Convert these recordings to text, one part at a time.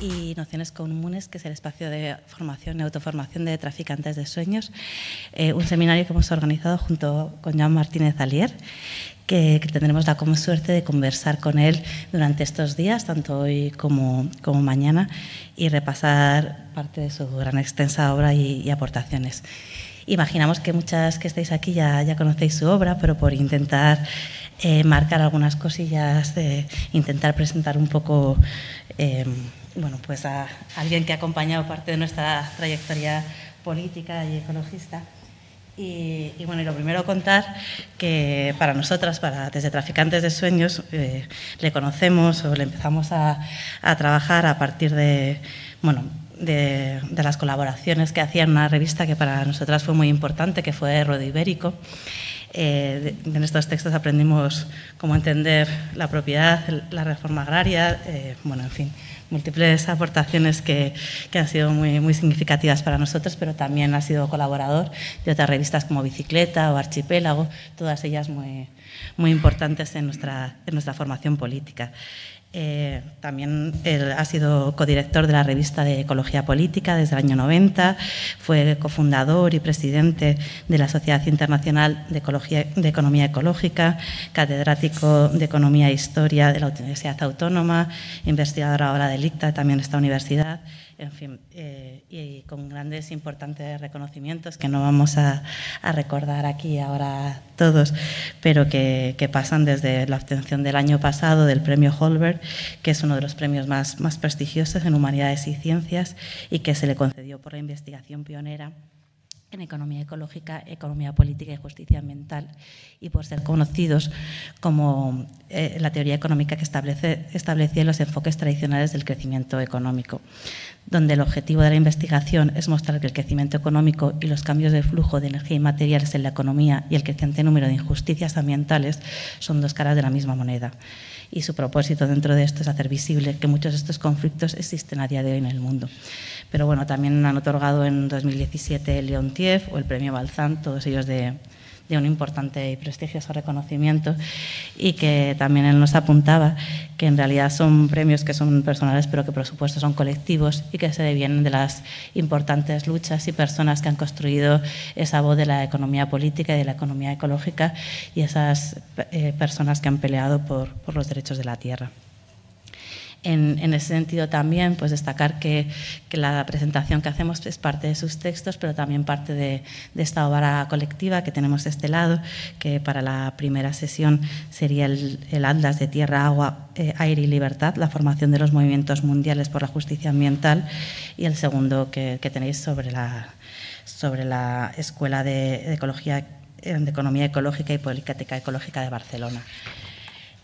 y Nociones Comunes, que es el espacio de formación y autoformación de traficantes de sueños, eh, un seminario que hemos organizado junto con Joan Martínez Alier que, tendremos la como suerte de conversar con él durante estos días, tanto hoy como, como mañana, y repasar parte de su gran extensa obra y, aportaciones. Imaginamos que muchas que estáis aquí ya, ya conocéis su obra, pero por intentar eh, marcar algunas cosillas, intentar presentar un poco eh, bueno, pues a alguien que ha acompañado parte de nuestra trayectoria política y ecologista. Y, bueno, y lo primero contar que para nosotras, para desde Traficantes de Sueños, eh, le conocemos o le empezamos a, trabajar a partir de, bueno, de, las colaboraciones que hacía en una revista que para nosotras fue muy importante, que fue Rodo Ibérico. Eh, en estos textos aprendimos cómo entender la propiedad, la reforma agraria, eh, bueno, en fin, múltiples aportaciones que, que, han sido muy, muy significativas para nosotros, pero también ha sido colaborador de otras revistas como Bicicleta o Archipélago, todas ellas muy, muy importantes en nuestra, en nuestra formación política. Eh, también él ha sido codirector de la revista de Ecología Política desde el año 90, fue cofundador y presidente de la Sociedad Internacional de, Ecología, de Economía Ecológica, catedrático de Economía e Historia de la Universidad Autónoma, investigador ahora del ICTA, también esta universidad en fin, eh, y con grandes importantes reconocimientos que no vamos a, recordar aquí ahora todos, pero que, pasan desde la obtención del año pasado del premio Holberg, que es uno de los premios más, más prestigiosos en humanidades y ciencias y que se le concedió por la investigación pionera en economía ecológica, economía política y justicia ambiental, y por ser conocidos como eh, la teoría económica que establece, establecía los enfoques tradicionales del crecimiento económico, donde el objetivo de la investigación es mostrar que el crecimiento económico y los cambios de flujo de energía y materiales en la economía y el creciente número de injusticias ambientales son dos caras de la misma moneda. Y su propósito dentro de esto es hacer visible que muchos de estos conflictos existen a día de hoy en el mundo. Pero bueno, también han otorgado en 2017 el Leontiev o el Premio Balzán, todos ellos de, un importante y prestigioso reconocimiento y que también él nos apuntaba que en realidad son premios que son personales pero que por supuesto son colectivos y que se devienen de las importantes luchas y personas que han construido esa voz de la economía política y de la economía ecológica y esas eh, personas que han peleado por los derechos de la tierra. En, ese sentido también pues destacar que, la presentación que hacemos es parte de sus textos, pero también parte de, esta obra colectiva que tenemos de este lado, que para la primera sesión sería el, Atlas de Tierra, Agua, eh, Aire y Libertad, la formación de los movimientos mundiales por la justicia ambiental, y el segundo que, tenéis sobre la, sobre la Escuela de, Ecología, de Economía Ecológica y Política Ecológica de Barcelona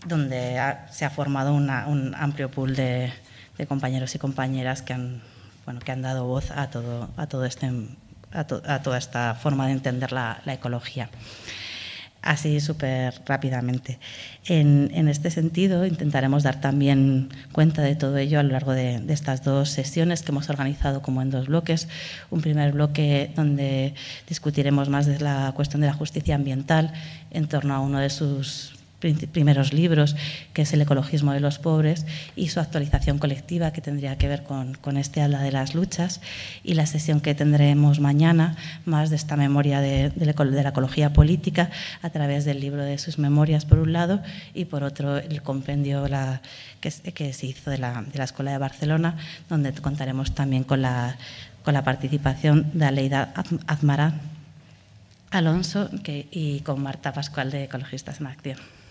donde se ha formado un amplio pool de, compañeros y compañeras que han, bueno, que han dado voz a, todo, a, todo este, a, toda esta forma de entender la, ecología. Así súper rápidamente. En, este sentido, intentaremos dar también cuenta de todo ello a lo largo de, de, estas dos sesiones que hemos organizado como en dos bloques. Un primer bloque donde discutiremos más de la cuestión de la justicia ambiental en torno a uno de sus primeros libros, que es El ecologismo de los pobres, y su actualización colectiva, que tendría que ver con, con este ala de las luchas, y la sesión que tendremos mañana, más de esta memoria de, de, la ecología política, a través del libro de sus memorias, por un lado, y por otro, el compendio la, que, que, se hizo de la, de la Escuela de Barcelona, donde contaremos también con la, con la participación de Aleida Azmarán Alonso y con Marta Pascual de Ecologistas en Acción.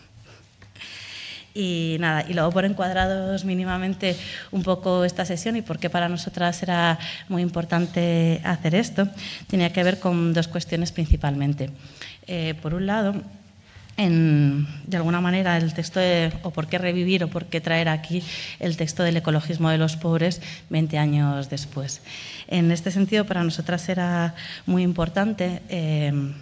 Y nada, y luego por encuadrados mínimamente un poco esta sesión y por qué para nosotras era muy importante hacer esto, tenía que ver con dos cuestiones principalmente. Eh, por un lado, de alguna manera el texto de, o por qué revivir o por qué traer aquí el texto del ecologismo de los pobres 20 años después. En este sentido, para nosotras era muy importante. Eh,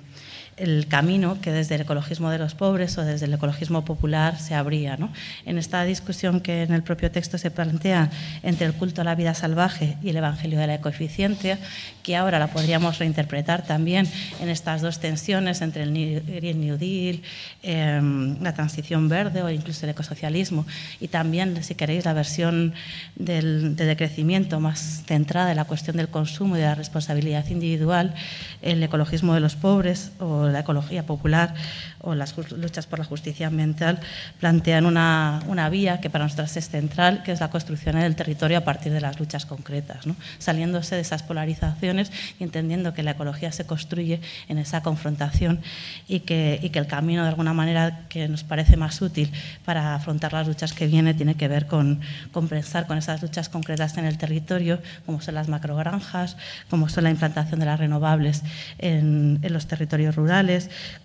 el camino que desde el ecologismo de los pobres o desde el ecologismo popular se abría. ¿no? En esta discusión que en el propio texto se plantea entre el culto a la vida salvaje y el evangelio de la ecoeficiencia, que ahora la podríamos reinterpretar también en estas dos tensiones entre el Green New Deal, em, la transición verde o incluso el ecosocialismo, y también, si queréis, la versión del, de decrecimiento más centrada en la cuestión del consumo y de la responsabilidad individual, el ecologismo de los pobres o la ecología popular o las luchas por la justicia ambiental plantean una, una, vía que para nosotros es central, que es la construcción del territorio a partir de las luchas concretas, ¿no? saliéndose de esas polarizaciones y entendiendo que la ecología se construye en esa confrontación y que, y que el camino de alguna manera que nos parece más útil para afrontar las luchas que viene tiene que ver con, con pensar con esas luchas concretas en el territorio, como son las macrogranjas, como son la implantación de las renovables en, en los territorios rurales,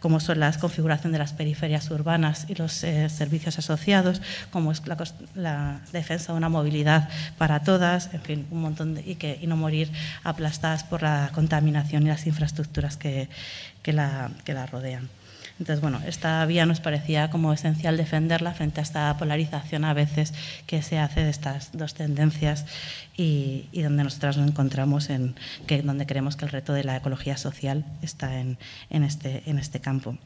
como son las configuraciones de las periferias urbanas y los eh, servicios asociados, como es la, defensa de una movilidad para todas, en fin, un montón de, y, que, y no morir aplastadas por la contaminación y las infraestructuras la, que la rodean. Entonces, bueno, esta vía nos parecía como esencial defenderla frente a esta polarización a veces que se hace de estas dos tendencias y, donde nosotras nos encontramos en que donde creemos que el reto de la ecología social está en, en, este, en este campo.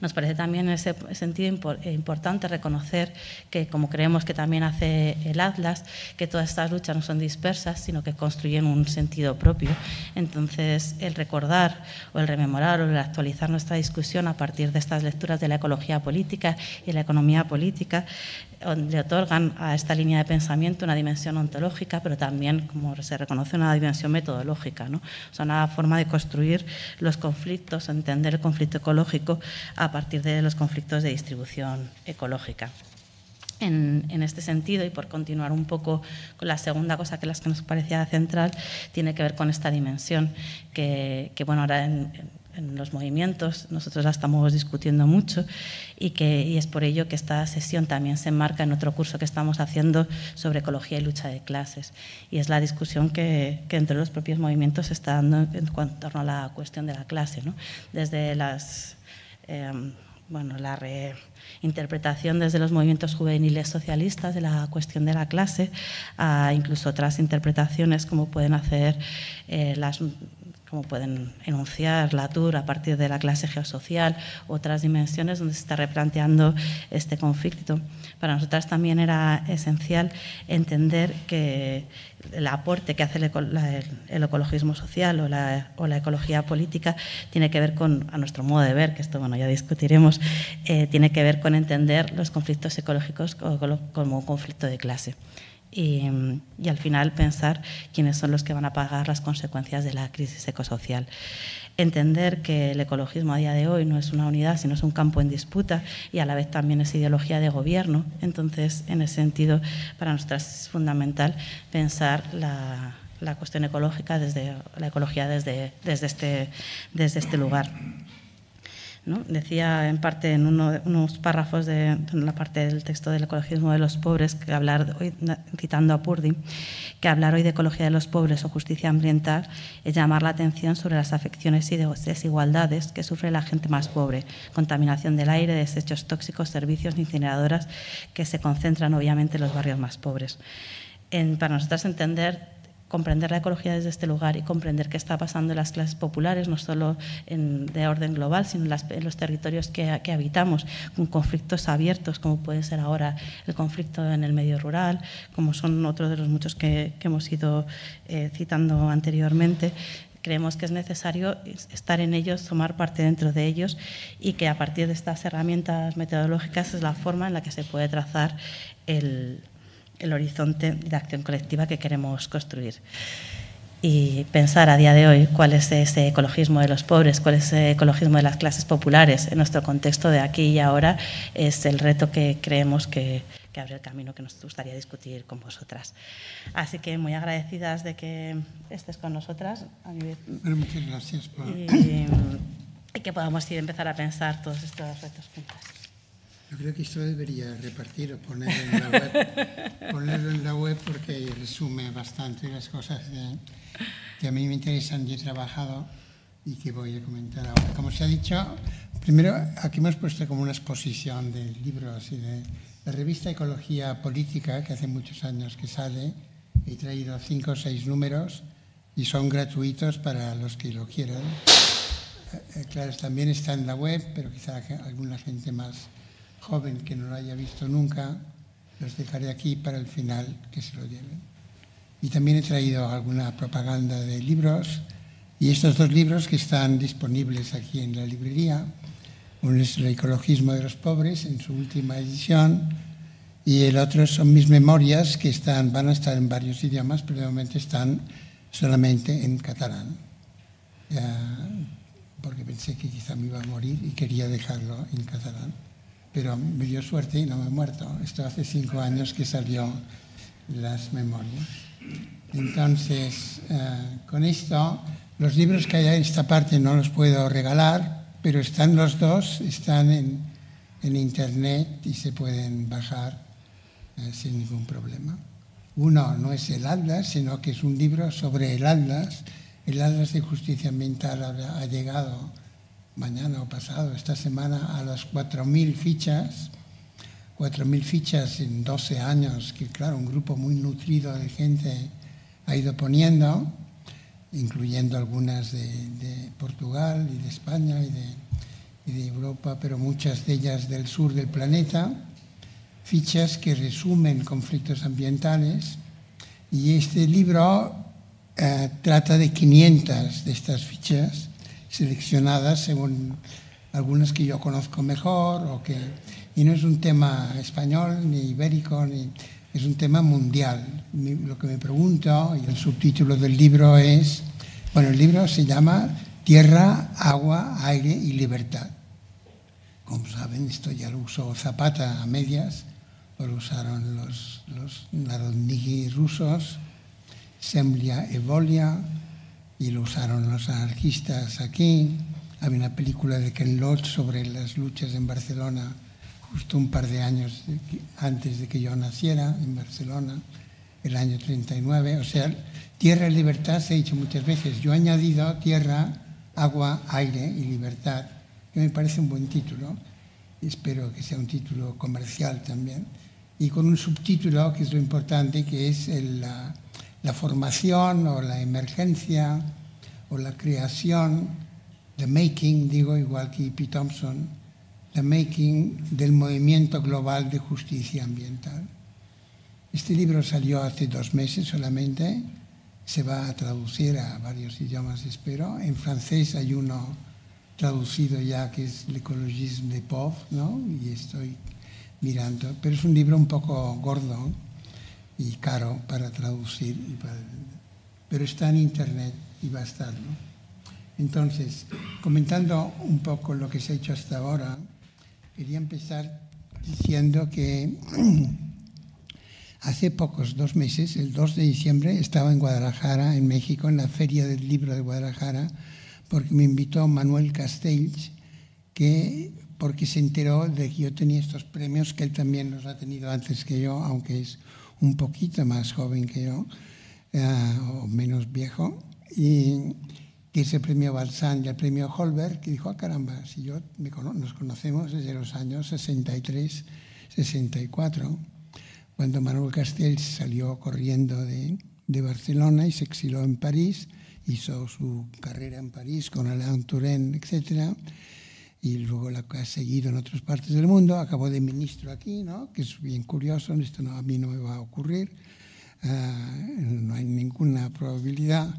Nos parece también en ese sentido importante reconocer que, como creemos que también hace el Atlas, que todas estas luchas no son dispersas, sino que construyen un sentido propio. Entonces, el recordar o el rememorar o el actualizar nuestra discusión a partir de estas lecturas de la ecología política y la economía política le otorgan a esta línea de pensamiento una dimensión ontológica, pero también, como se reconoce, una dimensión metodológica. ¿no? O una forma de construir los conflictos, entender el conflicto ecológico a partir de los conflictos de distribución ecológica. En, este sentido, y por continuar un poco con la segunda cosa que las que nos parecía central, tiene que ver con esta dimensión que, que bueno, ahora en, en los movimientos, nosotros la estamos discutiendo mucho y, que, y es por ello que esta sesión también se enmarca en otro curso que estamos haciendo sobre ecología y lucha de clases. Y es la discusión que, que entre los propios movimientos se está dando en torno a la cuestión de la clase, ¿no? desde las... Eh, bueno, la reinterpretación desde los movimientos juveniles socialistas de la cuestión de la clase, a incluso otras interpretaciones como pueden hacer eh, las como pueden enunciar la TUR a partir de la clase geosocial, otras dimensiones donde se está replanteando este conflicto. Para nosotras también era esencial entender que el aporte que hace el, ecologismo social o la, ecología política tiene que ver con, a nuestro modo de ver, que esto bueno, ya discutiremos, eh, tiene que ver con entender los conflictos ecológicos como un conflicto de clase y, al final pensar quiénes son los que van a pagar las consecuencias de la crisis ecosocial. Entender que el ecologismo a día de hoy no es una unidad, sino es un campo en disputa y a la vez también es ideología de gobierno. Entonces, en ese sentido, para nosotras es fundamental pensar la, la cuestión ecológica desde la ecología desde, desde, este, desde este lugar. Decía en parte en unos párrafos de, la parte del texto del ecologismo de los pobres, que hablar citando a Purdy, que hablar hoy de ecología de los pobres o justicia ambiental es llamar la atención sobre las afecciones y desigualdades que sufre la gente más pobre, contaminación del aire, desechos tóxicos, servicios, incineradoras, que se concentran obviamente en los barrios más pobres. para nosotros entender comprender la ecología desde este lugar y comprender qué está pasando en las clases populares, no solo en, de orden global, sino en, los territorios que, que, habitamos, con conflictos abiertos, como puede ser ahora el conflicto en el medio rural, como son otros de los muchos que, hemos ido eh, citando anteriormente. Creemos que es necesario estar en ellos, tomar parte dentro de ellos y que a partir de estas herramientas metodológicas es la forma en la que se puede trazar el, el horizonte de acción colectiva que queremos construir. Y pensar a día de hoy cuál es ese ecologismo de los pobres, cuál es ese ecologismo de las clases populares en nuestro contexto de aquí y ahora es el reto que creemos que, que abre el camino que nos gustaría discutir con vosotras. Así que muy agradecidas de que estés con nosotras. muchas gracias. Y, y que podamos ir a empezar a pensar todos estos retos juntas. Yo creo que esto debería repartir o ponerlo en la web, ponerlo en la web porque resume bastante las cosas que a mí me interesan y he trabajado y que voy a comentar ahora. Como se ha dicho, primero aquí hemos puesto como una exposición de libros y de la revista Ecología Política, que hace muchos años que sale. He traído cinco o seis números y son gratuitos para los que lo quieran. Eh, claro, también está en la web, pero quizá alguna gente más joven que no lo haya visto nunca, los dejaré aquí para el final que se lo lleven. Y también he traído alguna propaganda de libros y estos dos libros que están disponibles aquí en la librería, uno es El ecologismo de los pobres en su última edición y el otro son mis memorias que están, van a estar en varios idiomas, pero de momento están solamente en catalán. porque pensé que quizá me iba a morir y quería dejarlo en catalán. Pero me dio suerte y no me he muerto. Esto hace cinco años que salió las memorias. Entonces, eh, con esto los libros que hay en esta parte no los puedo regalar, pero están los dos, están en, internet y se pueden bajar eh, sin ningún problema. Uno no es el Atlas, sino que es un libro sobre el Atlas. El Atlas de Justicia Ambiental ha llegado mañana o pasado, esta semana, a las 4.000 fichas. 4.000 fichas en 12 años, que claro, un grupo muy nutrido de gente ha ido poniendo incluyendo algunas de, Portugal y de España y de, Europa, pero muchas de ellas del sur del planeta, fichas que resumen conflictos ambientales. Y este libro eh, trata de 500 de estas fichas seleccionadas según algunas que yo conozco mejor o que y no es un tema español ni ibérico ni es un tema mundial. Lo que me pregunto, y el subtítulo del libro es, bueno, el libro se llama Tierra, Agua, Aire y Libertad. Como saben, esto ya lo usó Zapata a medias, lo usaron los, los narodniki rusos, Semlia Evolia, y lo usaron los anarquistas aquí. Había una película de Ken Loach sobre las luchas en Barcelona justo un par de años antes de que yo naciera en Barcelona, el año 39. O sea, tierra y libertad se ha dicho muchas veces. Yo he añadido tierra, agua, aire y libertad, que me parece un buen título. Espero que sea un título comercial también. Y con un subtítulo, que es lo importante, que es la, la formación o la emergencia o la creación, the making, digo, igual que P. Thompson, The Making del Movimiento Global de Justicia Ambiental. Este libro salió hace dos meses solamente, se va a traducir a varios idiomas, espero. En francés hay uno traducido ya que es L'écologisme des pauvres, ¿no? Y estoy mirando, pero es un libro un poco gordo y caro para traducir, pero está en internet y va a estar, Entonces, comentando un poco lo que se ha hecho hasta ahora, Quería empezar diciendo que hace pocos, dos meses, el 2 de diciembre, estaba en Guadalajara, en México, en la Feria del Libro de Guadalajara, porque me invitó Manuel Castells, que, porque se enteró de que yo tenía estos premios, que él también los ha tenido antes que yo, aunque es un poquito más joven que yo, eh, o menos viejo. Y que es el premio Balsán y el premio Holberg, que dijo, ah, caramba, si yo nos conocemos desde los años 63, 64, cuando Manuel Castells salió corriendo de, de Barcelona y se exiló en París, hizo su carrera en París con Alain Touraine, etc., y luego la ha seguido en otras partes del mundo, acabó de ministro aquí, ¿no? que es bien curioso, esto no, a mí no me va a ocurrir, uh, no hay ninguna probabilidad.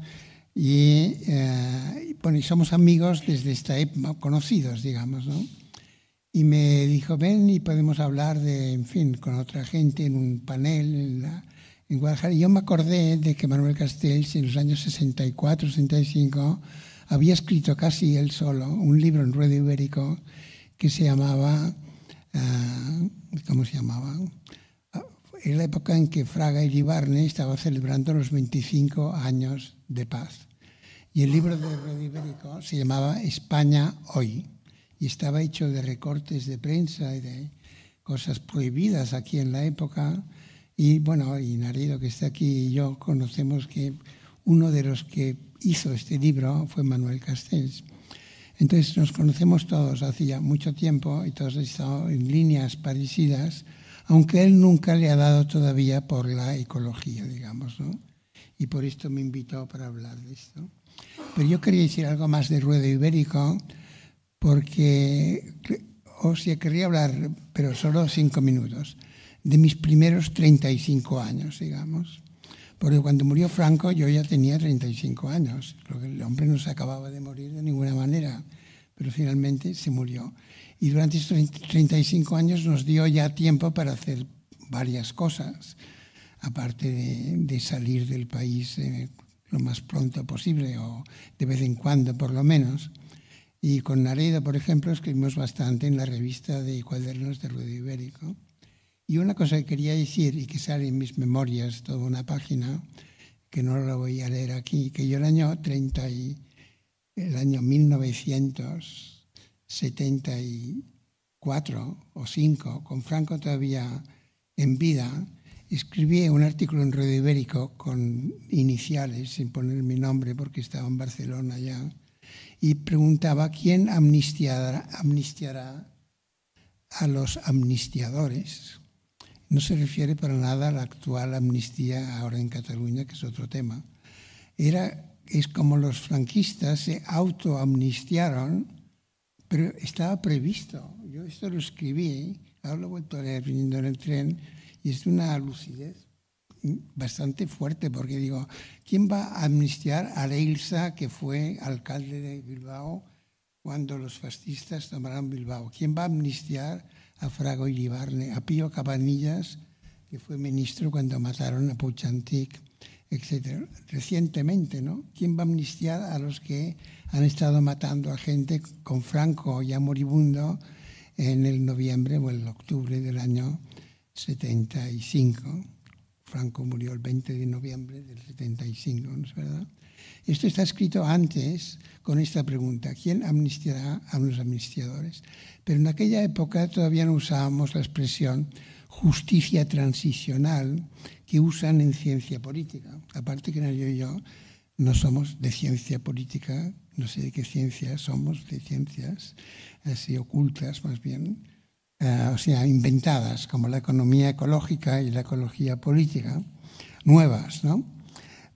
Y, eh, bueno, y somos amigos desde esta época, conocidos, digamos, ¿no? Y me dijo, ven y podemos hablar de, en fin, con otra gente en un panel en, la, en Guadalajara. Y yo me acordé de que Manuel Castells en los años 64, 65 había escrito casi él solo un libro en ruedo ibérico que se llamaba, uh, ¿cómo se llamaba? En la época en que Fraga y Libarne estaba celebrando los 25 años de paz. Y el libro de Red Ibérico se llamaba España hoy y estaba hecho de recortes de prensa y de cosas prohibidas aquí en la época. Y bueno, y Narido que está aquí y yo conocemos que uno de los que hizo este libro fue Manuel Castells. Entonces nos conocemos todos hace ya mucho tiempo y todos estado en líneas parecidas, aunque él nunca le ha dado todavía por la ecología, digamos, ¿no? Y por esto me invitó para hablar de esto. Pero yo quería decir algo más de ruedo ibérico, porque, o sea, quería hablar, pero solo cinco minutos, de mis primeros 35 años, digamos. Porque cuando murió Franco yo ya tenía 35 años. Creo que el hombre no se acababa de morir de ninguna manera, pero finalmente se murió. Y durante estos 35 años nos dio ya tiempo para hacer varias cosas, aparte de, salir del país eh, lo más pronto posible o de vez en cuando por lo menos. Y con Naredo, por ejemplo, escribimos bastante en la revista de cuadernos de Ruedo Ibérico. Y una cosa que quería decir y que sale en mis memorias, toda una página, que no la voy a leer aquí, que yo el año 30 y, el año 1974 o 5, con Franco todavía en vida, escribí un artículo en Radio Ibérico con iniciales, sin poner mi nombre porque estaba en Barcelona ya, y preguntaba quién amnistiará, amnistiará a los amnistiadores. No se refiere para nada a la actual amnistía ahora en Cataluña, que es otro tema. Era, es como los franquistas se autoamnistiaron, pero estaba previsto. Yo esto lo escribí, ahora lo he vuelto a leer viniendo en el tren, y es de una lucidez bastante fuerte, porque digo, ¿quién va a amnistiar a Leilsa, que fue alcalde de Bilbao cuando los fascistas tomaron Bilbao? ¿Quién va a amnistiar a Frago Iribarne, a Pío Cabanillas, que fue ministro cuando mataron a Puchantik, etc. Recientemente, ¿no? ¿Quién va a amnistiar a los que han estado matando a gente con Franco ya moribundo en el noviembre o el octubre del año 75? Franco murió el 20 de noviembre del 75, ¿no es verdad? Esto está escrito antes con esta pregunta, ¿quién amnistiará a los amnistiadores? Pero en aquella época todavía no usábamos la expresión justicia transicional que usan en ciencia política. Aparte que yo y yo no somos de ciencia política, no sé de qué ciencia somos, de ciencias así ocultas más bien, eh, o sea, inventadas, como la economía ecológica y la ecología política, nuevas, ¿no?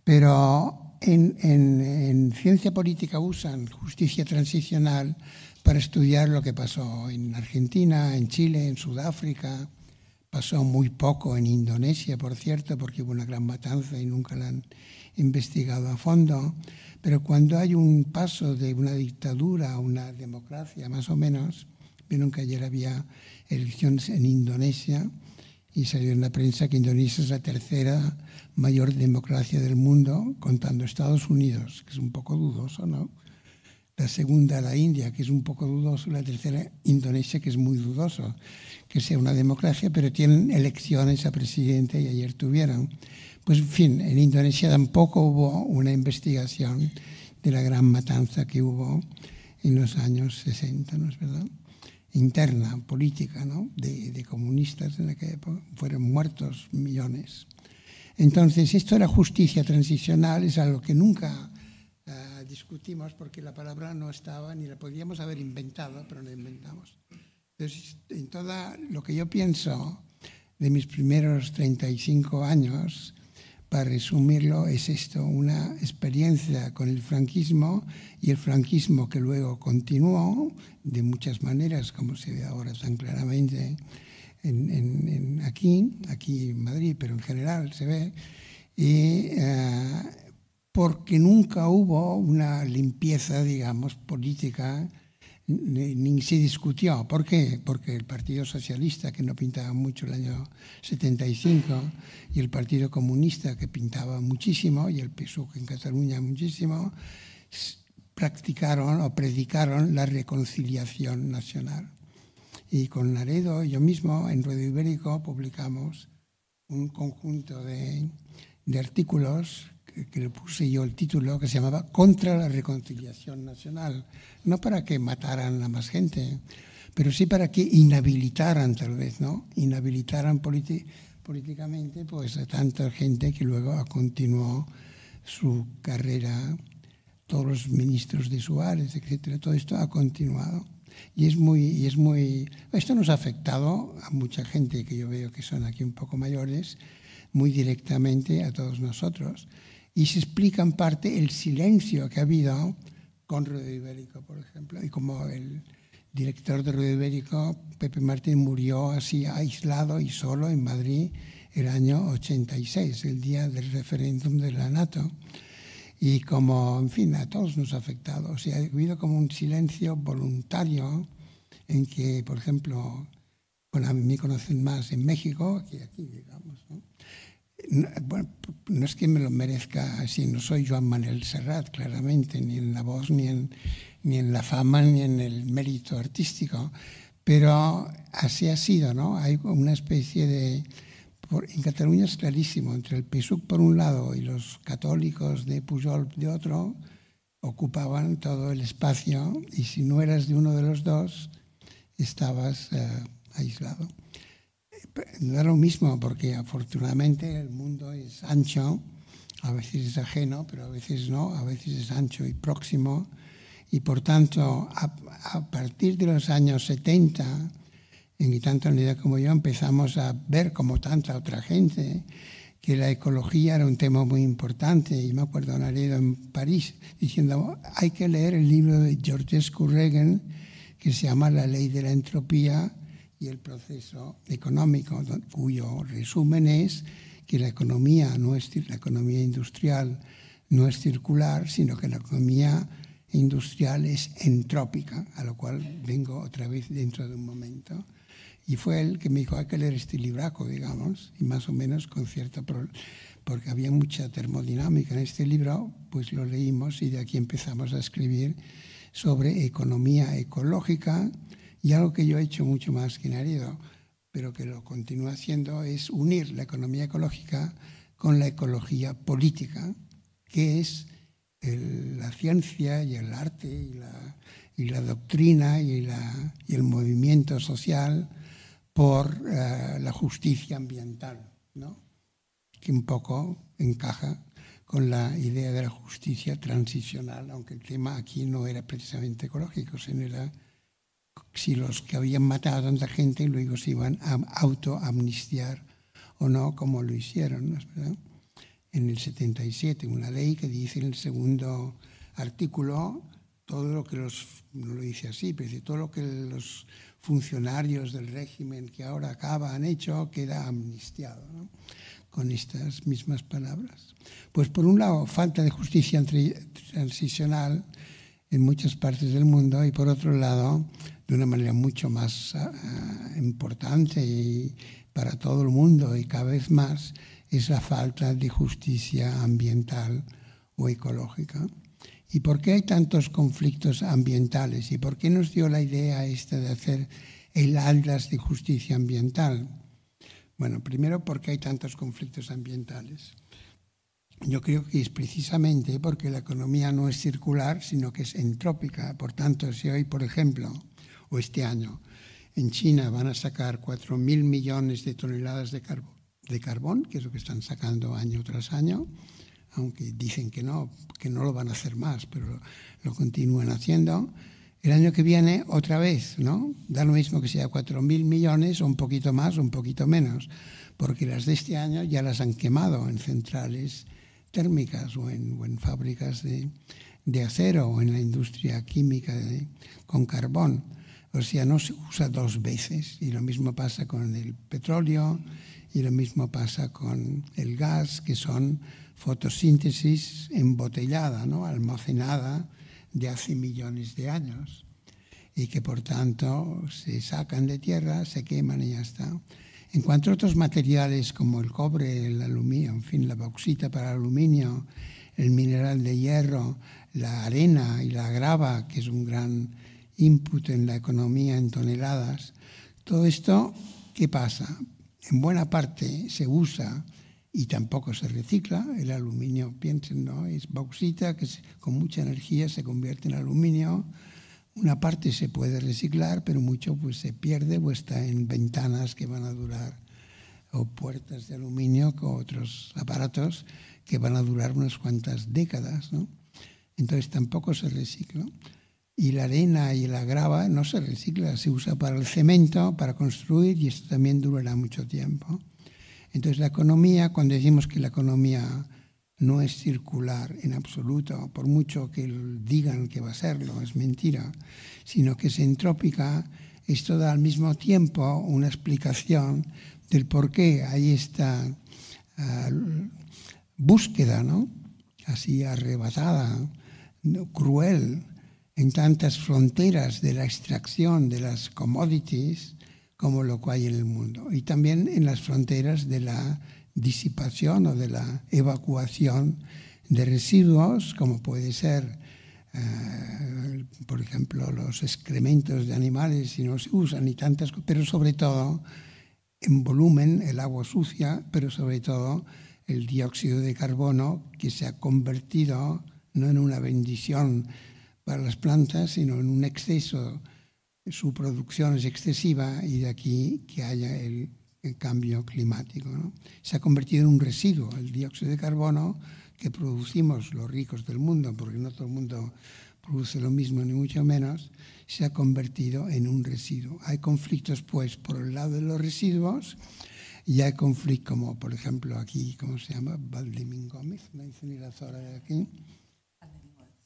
Pero en, ciencia política usan justicia transicional para estudiar lo que pasó en Argentina, en Chile, en Sudáfrica. Pasó muy poco en Indonesia, por cierto, porque hubo una gran matanza y nunca la han investigado a fondo. Pero cuando hay un paso de una dictadura a una democracia, más o menos, vieron que ayer había elecciones en Indonesia, y salió en la prensa que Indonesia es la tercera mayor democracia del mundo, contando Estados Unidos, que es un poco dudoso, ¿no? La segunda, la India, que es un poco dudoso, la tercera, Indonesia, que es muy dudoso que sea una democracia, pero tienen elecciones a presidente y ayer tuvieron. Pues, en fin, en Indonesia tampoco hubo una investigación de la gran matanza que hubo en los años 60, ¿no es verdad? interna, política, ¿no? de, comunistas en aquella época. Fueron muertos millones. Entonces, esto de la justicia transicional es algo que nunca uh, discutimos porque la palabra no estaba ni la podíamos haber inventado, pero la inventamos. Entonces, en todo lo que yo pienso de mis primeros 35 años, para resumirlo, es esto, una experiencia con el franquismo y el franquismo que luego continuó de muchas maneras, como se ve ahora tan claramente en, aquí, aquí en Madrid, pero en general se ve, y eh, porque nunca hubo una limpieza, digamos, política ni, se discutió. ¿Por qué? Porque el Partido Socialista, que no pintaba mucho el año 75, y el Partido Comunista, que pintaba muchísimo, y el PSOE en Cataluña muchísimo, practicaron o predicaron la reconciliación nacional. Y con Naredo, yo mismo, en Radio Ibérico, publicamos un conjunto de, de artículos que le puse yo el título que se llamaba Contra la reconciliación nacional, no para que mataran a más gente, pero sí para que inhabilitaran tal vez, ¿no? Inhabilitaran políticamente pues a tanta gente que luego continuó su carrera, todos los ministros de Suárez, etcétera, todo esto ha continuado. Y es muy, y es muy, esto nos ha afectado a mucha gente que yo veo que son aquí un poco mayores, muy directamente a todos nosotros. Y se explica en parte el silencio que ha habido con Radio Ibérico, por ejemplo, y como el director de Radio Ibérico, Pepe Martín, murió así aislado y solo en Madrid el año 86, el día del referéndum de la NATO. Y como, en fin, a todos nos ha afectado. O sea, ha habido como un silencio voluntario en que, por ejemplo, bueno, a mí conocen más en México que aquí, digamos. ¿no? bueno, no es que me lo merezca así, no soy Joan Manuel Serrat, claramente, ni en la voz, ni en, ni en la fama, ni en el mérito artístico, pero así ha sido, ¿no? Hay una especie de... en Cataluña es clarísimo, entre el PSUC por un lado y los católicos de Pujol de otro, ocupaban todo el espacio y si no eras de uno de los dos, estabas eh, aislado da lo mismo porque afortunadamente el mundo es ancho, a veces es ajeno, pero a veces no, a veces es ancho y próximo. Y por tanto, a, partir de los años 70, en tanto unidad como yo, empezamos a ver como tanta otra gente que la ecología era un tema muy importante. Y me acuerdo leído en París diciendo, hay que leer el libro de Georges Reagan que se llama La ley de la entropía y el proceso económico, cuyo resumen es que la economía, no es, la economía industrial no es circular, sino que la economía industrial es entrópica, a lo cual vengo otra vez dentro de un momento. Y fue él que me dijo, hay que leer este libraco, digamos, y más o menos con cierto porque había mucha termodinámica en este libro, pues lo leímos y de aquí empezamos a escribir sobre economía ecológica, y algo que yo he hecho mucho más que Naredo, pero que lo continúo haciendo, es unir la economía ecológica con la ecología política, que es la ciencia y el arte y la, y la doctrina y, la, y, el movimiento social por uh, la justicia ambiental, que un poco encaja con la idea de la justicia transicional, aunque el tema aquí no era precisamente ecológico, sino era si los que habían matado a tanta gente luego se iban a autoamnistiar o no, como lo hicieron. En el 77, una ley que dice en el segundo artículo todo lo que los, no lo dice así, pero dice todo lo que los funcionarios del régimen que ahora acaba han hecho queda amnistiado, con estas mismas palabras. Pues por un lado, falta de justicia transicional en muchas partes del mundo y por otro lado, de una manera mucho más uh, importante y para todo el mundo y cada vez más es la falta de justicia ambiental o ecológica. ¿Y por qué hay tantos conflictos ambientales? ¿Y por qué nos dio la idea esta de hacer el Atlas de Justicia Ambiental? Bueno, primero porque hay tantos conflictos ambientales. Yo creo que es precisamente porque la economía no es circular, sino que es entrópica. Por tanto, si hoy, por ejemplo, o este año, en China van a sacar 4.000 millones de toneladas de, de carbón, que es lo que están sacando año tras año, aunque dicen que no, que no lo van a hacer más, pero lo continúan haciendo. El año que viene, otra vez, ¿no? Da lo mismo que sea 4.000 millones, o un poquito más, o un poquito menos, porque las de este año ya las han quemado en centrales térmicas o en, fábricas de, acero o en la industria química con carbón. O sea, no se usa dos veces. Y lo mismo pasa con el petróleo y lo mismo pasa con el gas, que son fotosíntesis embotellada, ¿no? almacenada de hace millones de años y que por tanto se sacan de tierra, se queman y ya está. En cuanto a otros materiales como el cobre, el aluminio, en fin, la bauxita para aluminio, el mineral de hierro, la arena y la grava, que es un gran input en la economía en toneladas, todo esto, ¿qué pasa? En buena parte se usa y tampoco se recicla. El aluminio, piensen, ¿no? Es bauxita que con mucha energía se convierte en aluminio una parte se puede reciclar, pero mucho pues se pierde o está en ventanas que van a durar o puertas de aluminio con otros aparatos que van a durar unas cuantas décadas. ¿no? Entonces tampoco se recicla. Y la arena y la grava no se recicla, se usa para el cemento, para construir y esto también durará mucho tiempo. Entonces la economía, cuando decimos que la economía no es circular en absoluto, por mucho que digan que va a serlo, es mentira, sino que es entrópica, esto da al mismo tiempo una explicación del por qué hay esta uh, búsqueda, ¿no? así arrebatada, cruel, en tantas fronteras de la extracción de las commodities como lo que hay en el mundo, y también en las fronteras de la disipación o de la evacuación de residuos, como puede ser, eh, por ejemplo, los excrementos de animales si no se usan y tantas cosas, pero sobre todo en volumen el agua sucia, pero sobre todo el dióxido de carbono que se ha convertido no en una bendición para las plantas, sino en un exceso. Su producción es excesiva y de aquí que haya el el cambio climático. ¿no? Se ha convertido en un residuo, el dióxido de carbono que producimos los ricos del mundo, porque no todo el mundo produce lo mismo ni mucho menos, se ha convertido en un residuo. Hay conflictos, pues, por el lado de los residuos, y hay conflictos como, por ejemplo, aquí, ¿cómo se llama? Valdemín Gómez, la incineradora de aquí.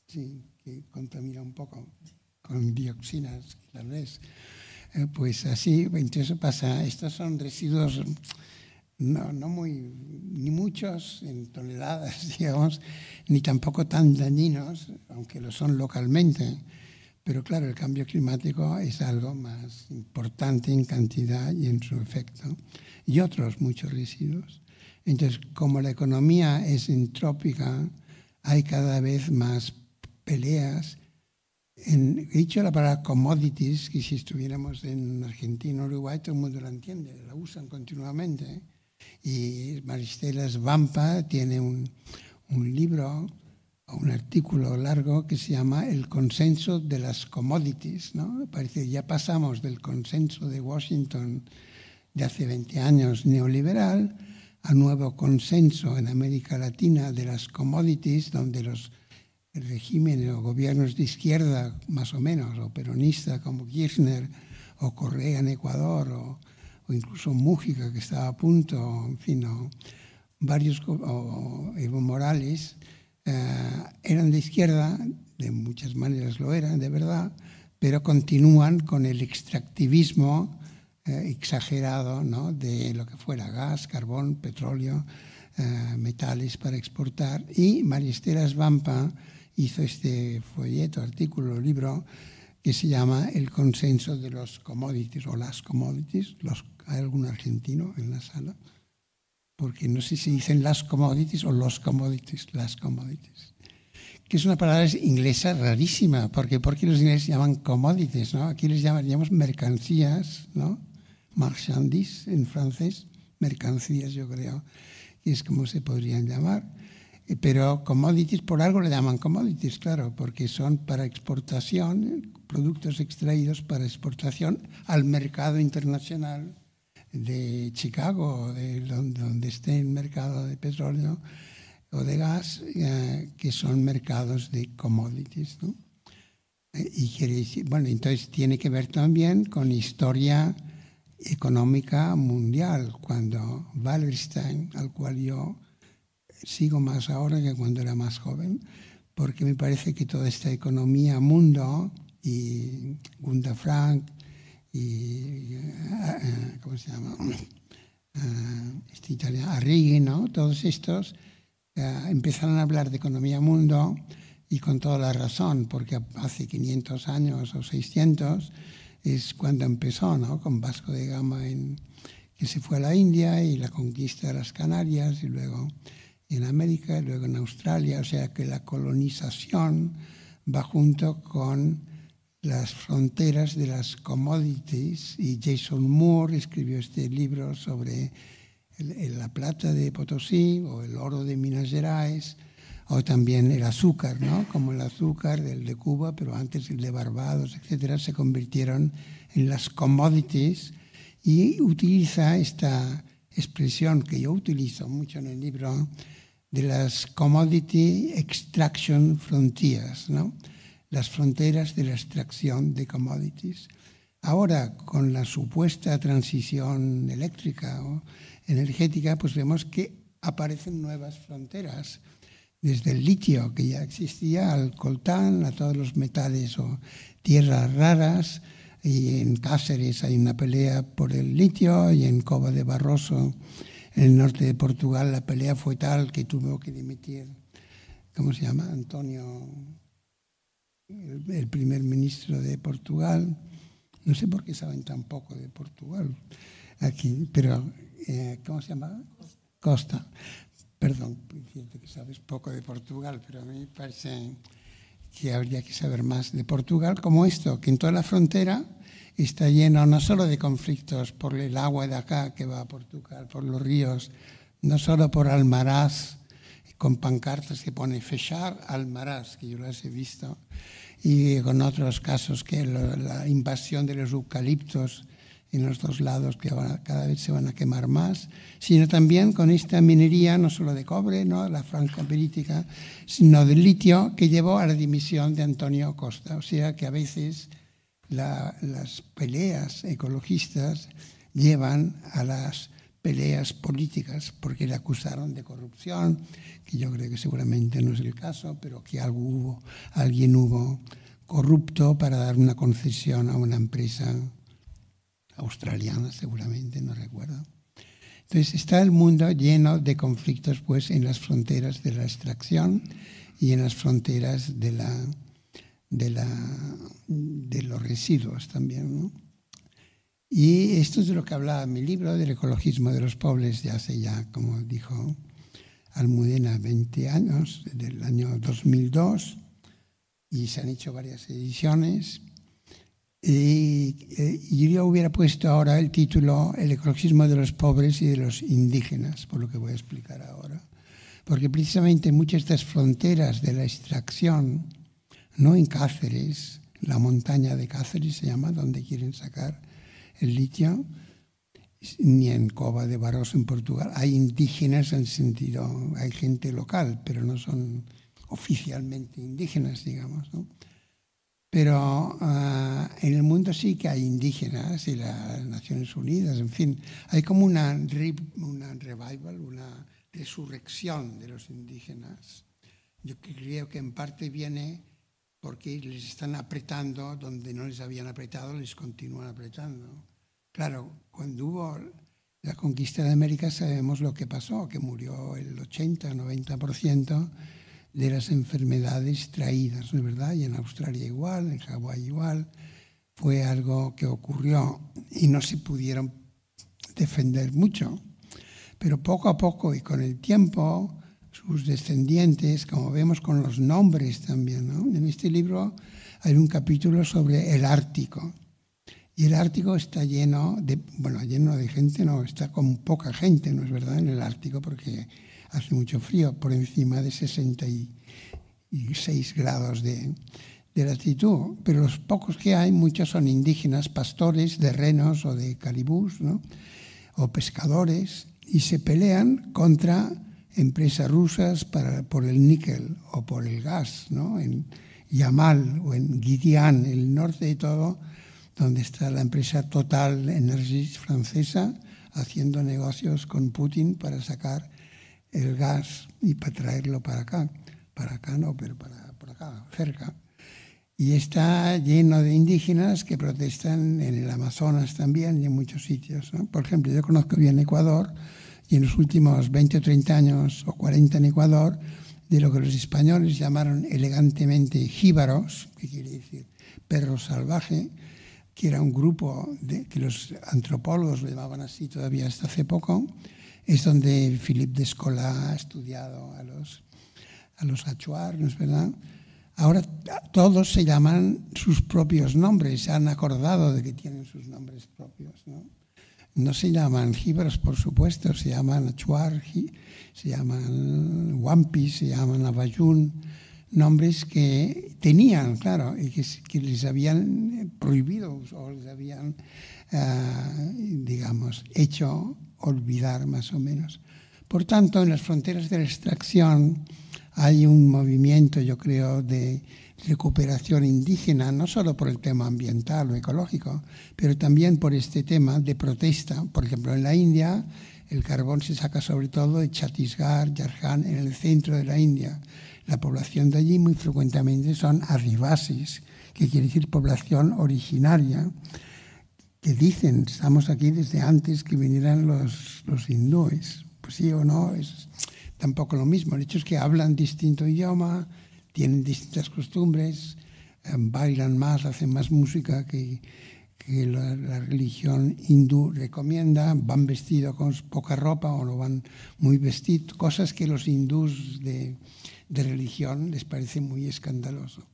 Sí, que contamina un poco con dioxinas, tal vez. Eh, pues así, entonces pasa, estos son residuos no, no muy, ni muchos en toneladas, digamos, ni tampoco tan dañinos, aunque lo son localmente. Pero claro, el cambio climático es algo más importante en cantidad y en su efecto. Y otros muchos residuos. Entonces, como la economía es entrópica, hay cada vez más peleas he dicho la palabra commodities, que si estuviéramos en Argentina o Uruguay todo el mundo la entiende, la usan continuamente. Y Maristela Vampa tiene un, un libro o un artículo largo que se llama El consenso de las commodities. ¿no? Parece ya pasamos del consenso de Washington de hace 20 años neoliberal a nuevo consenso en América Latina de las commodities, donde los regímenes o gobiernos de izquierda, más o menos, o peronista como Kirchner o Correa en Ecuador, o, incluso Mújica, que estaba a punto, en fin, o varios, o Evo Morales, eh, eran de izquierda, de muchas maneras lo eran, de verdad, pero continúan con el extractivismo eh, exagerado ¿no? de lo que fuera gas, carbón, petróleo, eh, metales para exportar. Y María Estela Svampa hizo este folleto, artículo, libro que se llama El consenso de los commodities o las commodities. Los, ¿Hay algún argentino en la sala? Porque no sé si dicen las commodities o los commodities, las commodities. Que es una palabra inglesa rarísima, porque ¿por qué los ingleses llaman commodities? ¿no? Aquí les llamaríamos mercancías, ¿no? Marchandises en francés, mercancías yo creo, que es como se podrían llamar. Pero commodities, por algo le llaman commodities, claro, porque son para exportación, productos extraídos para exportación al mercado internacional de Chicago, de donde esté el mercado de petróleo o de gas, eh, que son mercados de commodities. ¿no? Eh, y quiere decir, bueno, entonces tiene que ver también con historia económica mundial, cuando Wallerstein, al cual yo sigo más ahora que cuando era más joven, porque me parece que toda esta economía mundo y Gunda Frank y, eh, ¿cómo se llama? Uh, este italiano, Arrighi, ¿no? Todos estos uh, empezaron a hablar de economía mundo y con toda la razón, porque hace 500 años o 600 es cuando empezó, ¿no? Con Vasco de Gama que se fue a la India y la conquista de las Canarias y luego en América y luego en Australia, o sea que la colonización va junto con las fronteras de las commodities y Jason Moore escribió este libro sobre la plata de Potosí o el oro de Minas Gerais o también el azúcar, ¿no? como el azúcar del de Cuba, pero antes el de Barbados, etcétera, se convirtieron en las commodities y utiliza esta expresión que yo utilizo mucho en el libro de las Commodity Extraction Frontiers, ¿no? las fronteras de la extracción de commodities. Ahora, con la supuesta transición eléctrica o energética, pues vemos que aparecen nuevas fronteras, desde el litio, que ya existía, al coltán, a todos los metales o tierras raras, y en Cáceres hay una pelea por el litio, y en Cova de Barroso, en el norte de Portugal, la pelea fue tal que tuvo que dimitir, ¿cómo se llama? Antonio, el, primer ministro de Portugal. No sé por qué saben tan poco de Portugal aquí, pero eh, ¿cómo se llama? Costa. Perdón, que sabes poco de Portugal, pero a mí me parece que habría que saber más de Portugal, como esto, que en toda la frontera está lleno no solo de conflictos por el agua de acá que va a Portugal, por los ríos, no solo por Almaraz, con pancartas que pone fechar Almaraz, que yo las he visto, y con otros casos que la invasión de los eucaliptos en los dos lados que cada vez se van a quemar más, sino también con esta minería no solo de cobre, ¿no? la franja política, sino de litio que llevó a la dimisión de Antonio Costa. O sea que a veces las peleas ecologistas llevan a las peleas políticas porque le acusaron de corrupción, que yo creo que seguramente no es el caso, pero que algo hubo, alguien hubo corrupto para dar una concesión a una empresa australiana seguramente, no recuerdo. Entonces está el mundo lleno de conflictos pues en las fronteras de la extracción y en las fronteras de, la, de, la, de los residuos también. Y esto es de lo que hablaba mi libro del ecologismo de los pobres de hace ya, como dijo Almudena, 20 años, del año 2002, y se han hecho varias ediciones. Y, eh, yo hubiera puesto ahora el título El ecologismo de los pobres y de los indígenas, por lo que voy a explicar ahora. Porque precisamente muchas de estas fronteras de la extracción, no en Cáceres, la montaña de Cáceres se llama, donde quieren sacar el litio, ni en Cova de Barros en Portugal. Hay indígenas en sentido, hay gente local, pero no son oficialmente indígenas, digamos. ¿no? Pero uh, en el mundo sí que hay indígenas y las Naciones Unidas, en fin, hay como una, una revival, una resurrección de los indígenas. Yo creo que en parte viene porque les están apretando donde no les habían apretado, les continúan apretando. Claro, cuando hubo la conquista de América sabemos lo que pasó, que murió el 80-90% de las enfermedades traídas, ¿no es verdad? Y en Australia igual, en Hawái igual, fue algo que ocurrió y no se pudieron defender mucho. Pero poco a poco y con el tiempo, sus descendientes, como vemos con los nombres también, ¿no? En este libro hay un capítulo sobre el Ártico. Y el Ártico está lleno de, bueno, lleno de gente, no, está con poca gente, ¿no es verdad? En el Ártico, porque hace mucho frío, por encima de 66 grados de, latitud, pero los pocos que hay, muchos son indígenas, pastores de renos o de calibús, o pescadores, y se pelean contra empresas rusas para, por el níquel o por el gas, ¿no? en Yamal o en Guidian, el norte de todo, donde está la empresa Total Energies francesa haciendo negocios con Putin para sacar el gas y para traerlo para acá. Para acá no, pero para por acá, cerca. Y está lleno de indígenas que protestan en el Amazonas también y en muchos sitios. Por ejemplo, yo conozco bien Ecuador y en los últimos 20 o 30 años o 40 en Ecuador, de lo que los españoles llamaron elegantemente jíbaros, que quiere decir perro salvaje, que era un grupo que los antropólogos lo llamaban así todavía hasta hace poco, es donde Philippe Descola ha estudiado a los, a los Achuar, ¿no es verdad? Ahora todos se llaman sus propios nombres, se han acordado de que tienen sus nombres propios, ¿no? No se llaman jíbaros, por supuesto, se llaman Achuar, se llaman Wampi, se llaman Abayun, nombres que tenían, claro, y que, les habían prohibido o les habían, ah, digamos, hecho olvidar más o menos. Por tanto, en las fronteras de la extracción hay un movimiento, yo creo, de recuperación indígena, no solo por el tema ambiental o ecológico, pero también por este tema de protesta. Por ejemplo, en la India el carbón se saca sobre todo de Chhattisgarh, Jharkhand, en el centro de la India. La población de allí muy frecuentemente son adivasis, que quiere decir población originaria, que dicen, estamos aquí desde antes que vinieran los, los hindúes. Pues sí o no, es tampoco lo mismo. El hecho es que hablan distinto idioma, tienen distintas costumbres, eh, bailan más, hacen más música que, que la, la, religión hindú recomienda, van vestidos con poca ropa o no van muy vestidos, cosas que los hindús de, de religión les parece muy escandaloso.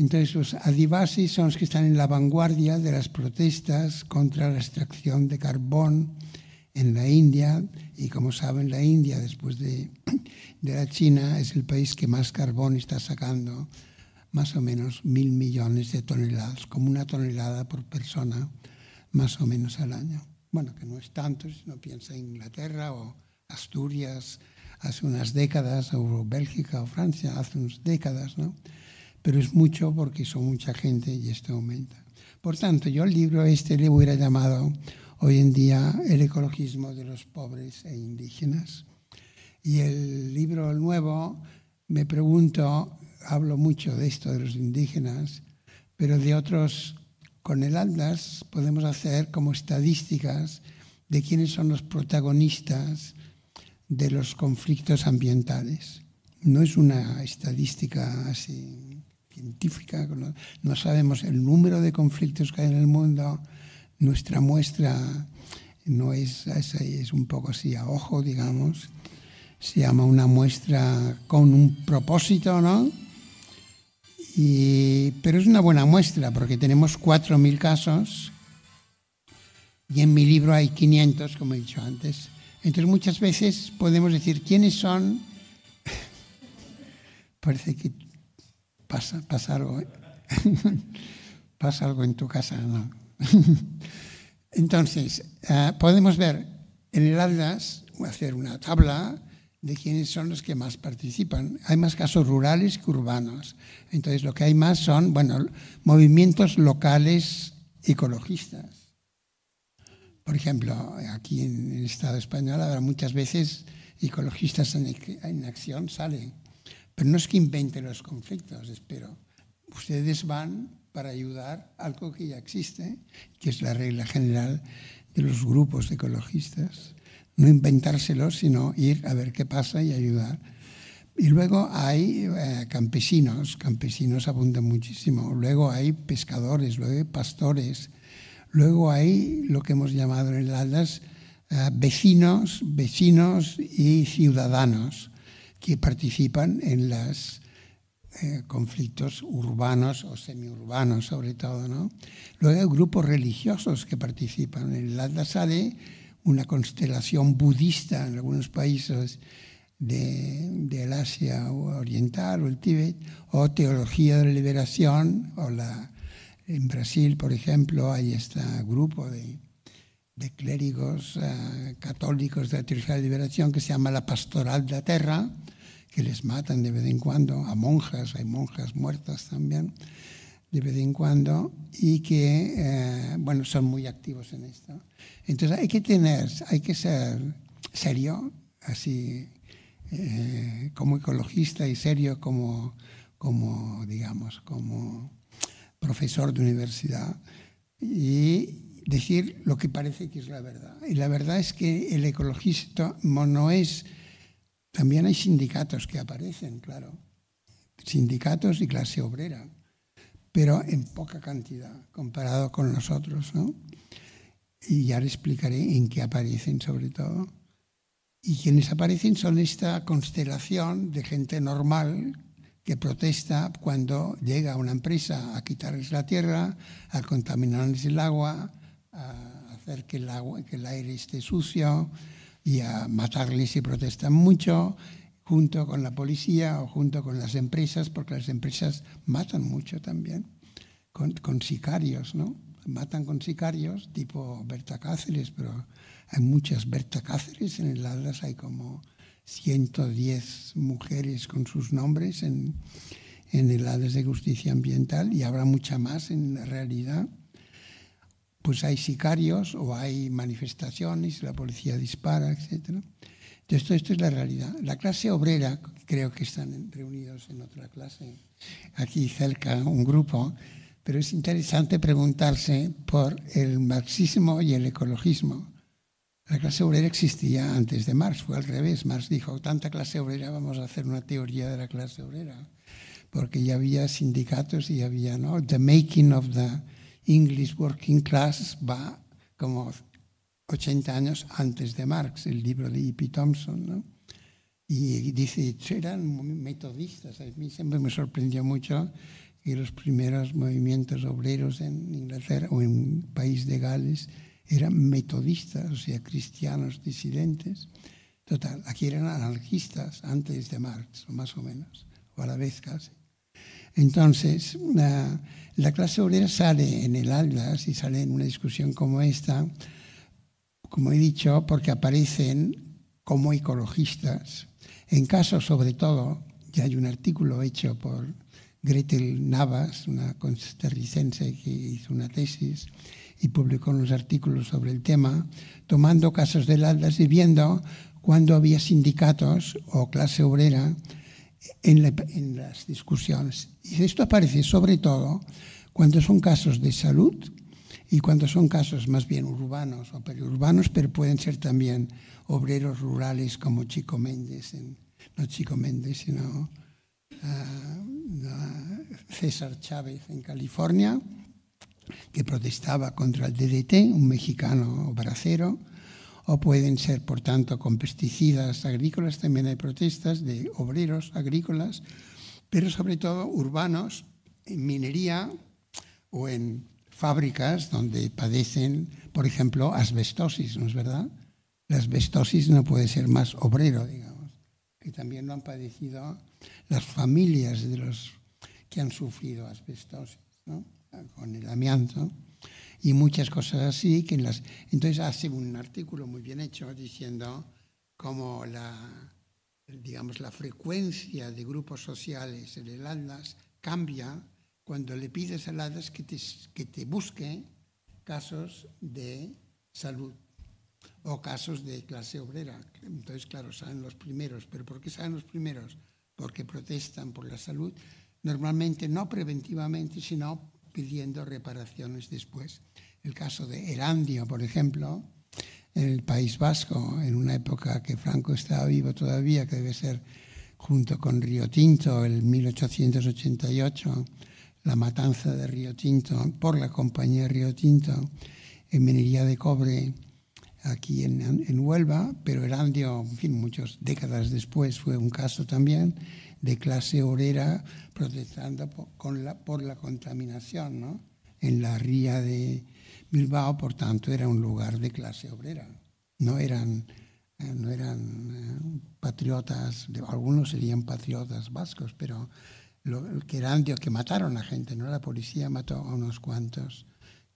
Entonces los adivasis son los que están en la vanguardia de las protestas contra la extracción de carbón en la India y como saben la India después de, de la China es el país que más carbón está sacando más o menos mil millones de toneladas, como una tonelada por persona, más o menos al año. Bueno, que no es tanto si no piensa en Inglaterra o Asturias hace unas décadas, o Bélgica o Francia hace unas décadas, ¿no? Pero es mucho porque son mucha gente y esto aumenta. Por tanto, yo el libro este le hubiera llamado hoy en día El ecologismo de los pobres e indígenas. Y el libro nuevo, me pregunto, hablo mucho de esto de los indígenas, pero de otros, con el Atlas podemos hacer como estadísticas de quiénes son los protagonistas de los conflictos ambientales. No es una estadística así científica, no sabemos el número de conflictos que hay en el mundo, nuestra muestra no es, es un poco así a ojo, digamos, se llama una muestra con un propósito, ¿no? Y, pero es una buena muestra porque tenemos 4.000 casos y en mi libro hay 500, como he dicho antes. Entonces muchas veces podemos decir quiénes son. Parece que pasa, pasa algo. ¿eh? pasa algo en tu casa, ¿no? Entonces, uh, podemos ver en el Atlas, hacer una tabla de quiénes son los que más participan. Hay más casos rurales que urbanos. Entonces, lo que hay más son, bueno, movimientos locales ecologistas. Por ejemplo, aquí en el Estado español habrá muchas veces ecologistas en acción, salen. Pero no es que inventen los conflictos, espero. Ustedes van para ayudar algo que ya existe, que es la regla general de los grupos ecologistas no inventárselo, sino ir a ver qué pasa y ayudar. Y luego hay eh, campesinos, campesinos abundan muchísimo. Luego hay pescadores, luego hay pastores. Luego hay lo que hemos llamado en el eh, vecinos, vecinos y ciudadanos que participan en los eh, conflictos urbanos o semiurbanos sobre todo. ¿no? Luego hay grupos religiosos que participan. En el Atlas sale una constelación budista en algunos países de, del Asia Oriental o el Tíbet, o teología de la liberación, o la, en Brasil, por ejemplo, hay este grupo de, de clérigos uh, católicos de la teología de la liberación que se llama la Pastoral de la Tierra, que les matan de vez en cuando, a monjas, hay monjas muertas también de vez en cuando y que, eh, bueno, son muy activos en esto. Entonces hay que tener, hay que ser serio, así eh, como ecologista y serio como, como, digamos, como profesor de universidad y decir lo que parece que es la verdad. Y la verdad es que el ecologista no es... También hay sindicatos que aparecen, claro. Sindicatos y clase obrera pero en poca cantidad comparado con nosotros. ¿no? Y ya les explicaré en qué aparecen sobre todo. Y quienes aparecen son esta constelación de gente normal que protesta cuando llega una empresa a quitarles la tierra, a contaminarles el agua, a hacer que el, agua, que el aire esté sucio y a matarles si protestan mucho junto con la policía o junto con las empresas, porque las empresas matan mucho también, con, sicarios, ¿no? matan con sicarios, tipo Berta Cáceres, pero hay muchas Berta Cáceres en el Atlas, hay como 110 mujeres con sus nombres en, en el Atlas de Justicia Ambiental y habrá mucha más en la realidad. Pues hay sicarios o hay manifestaciones, la policía dispara, etc. Entonces, esto es la realidad. La clase obrera, creo que están reunidos en otra clase, aquí cerca, un grupo, pero es interesante preguntarse por el marxismo y el ecologismo. La clase obrera existía antes de Marx, fue al revés. Marx dijo, tanta clase obrera, vamos a hacer una teoría de la clase obrera, porque ya había sindicatos y ya había, ¿no? The making of the English working class va como 80 años antes de Marx, el libro de E.P. Thompson, ¿no? Y dice, eran metodistas. A mí siempre me sorprendió mucho que los primeros movimientos obreros en Inglaterra o en un país de Gales eran metodistas, o sea, cristianos disidentes. Total, aquí eran anarquistas antes de Marx, más o menos, o a la vez casi. Entonces, la, la clase obrera sale en el Atlas y sale en una discusión como esta, como he dicho, porque aparecen como ecologistas. En casos, sobre todo, ya hay un artículo hecho por Gretel Navas, una costarricense que hizo una tesis y publicó unos artículos sobre el tema, tomando casos del Atlas y viendo cuándo había sindicatos o clase obrera en, en, las discusiones. Y esto aparece sobre todo cuando son casos de salud y cuando son casos más bien urbanos o periurbanos, pero pueden ser también obreros rurales como Chico Méndez, en, no Chico Méndez, sino César Chávez en California, que protestaba contra el DDT, un mexicano bracero, o pueden ser, por tanto, con pesticidas agrícolas, también hay protestas de obreros agrícolas, pero sobre todo urbanos, en minería o en fábricas donde padecen, por ejemplo, asbestosis, ¿no es verdad? La asbestosis no puede ser más obrero, digamos, que también lo han padecido las familias de los que han sufrido asbestosis, ¿no? con el amianto y muchas cosas así. Que las, entonces hace un artículo muy bien hecho diciendo cómo la, digamos, la frecuencia de grupos sociales en el ALDAS cambia cuando le pides al ALDAS que te, que te busque casos de salud o casos de clase obrera. Entonces, claro, salen los primeros. ¿Pero por qué salen los primeros? porque protestan por la salud, normalmente no preventivamente, sino pidiendo reparaciones después. El caso de Erandio, por ejemplo, en el País Vasco, en una época que Franco estaba vivo todavía, que debe ser junto con Río Tinto, el 1888, la matanza de Río Tinto por la compañía Río Tinto en minería de cobre aquí en, en, Huelva, pero Erandio, en fin, muchas décadas después fue un caso también de clase obrera protestando por, con la, por la contaminación ¿no? en la ría de Bilbao, por tanto era un lugar de clase obrera. No eran, eh, no eran eh, patriotas, algunos serían patriotas vascos, pero lo, que Erandio, que mataron a gente, no la policía mató a unos cuantos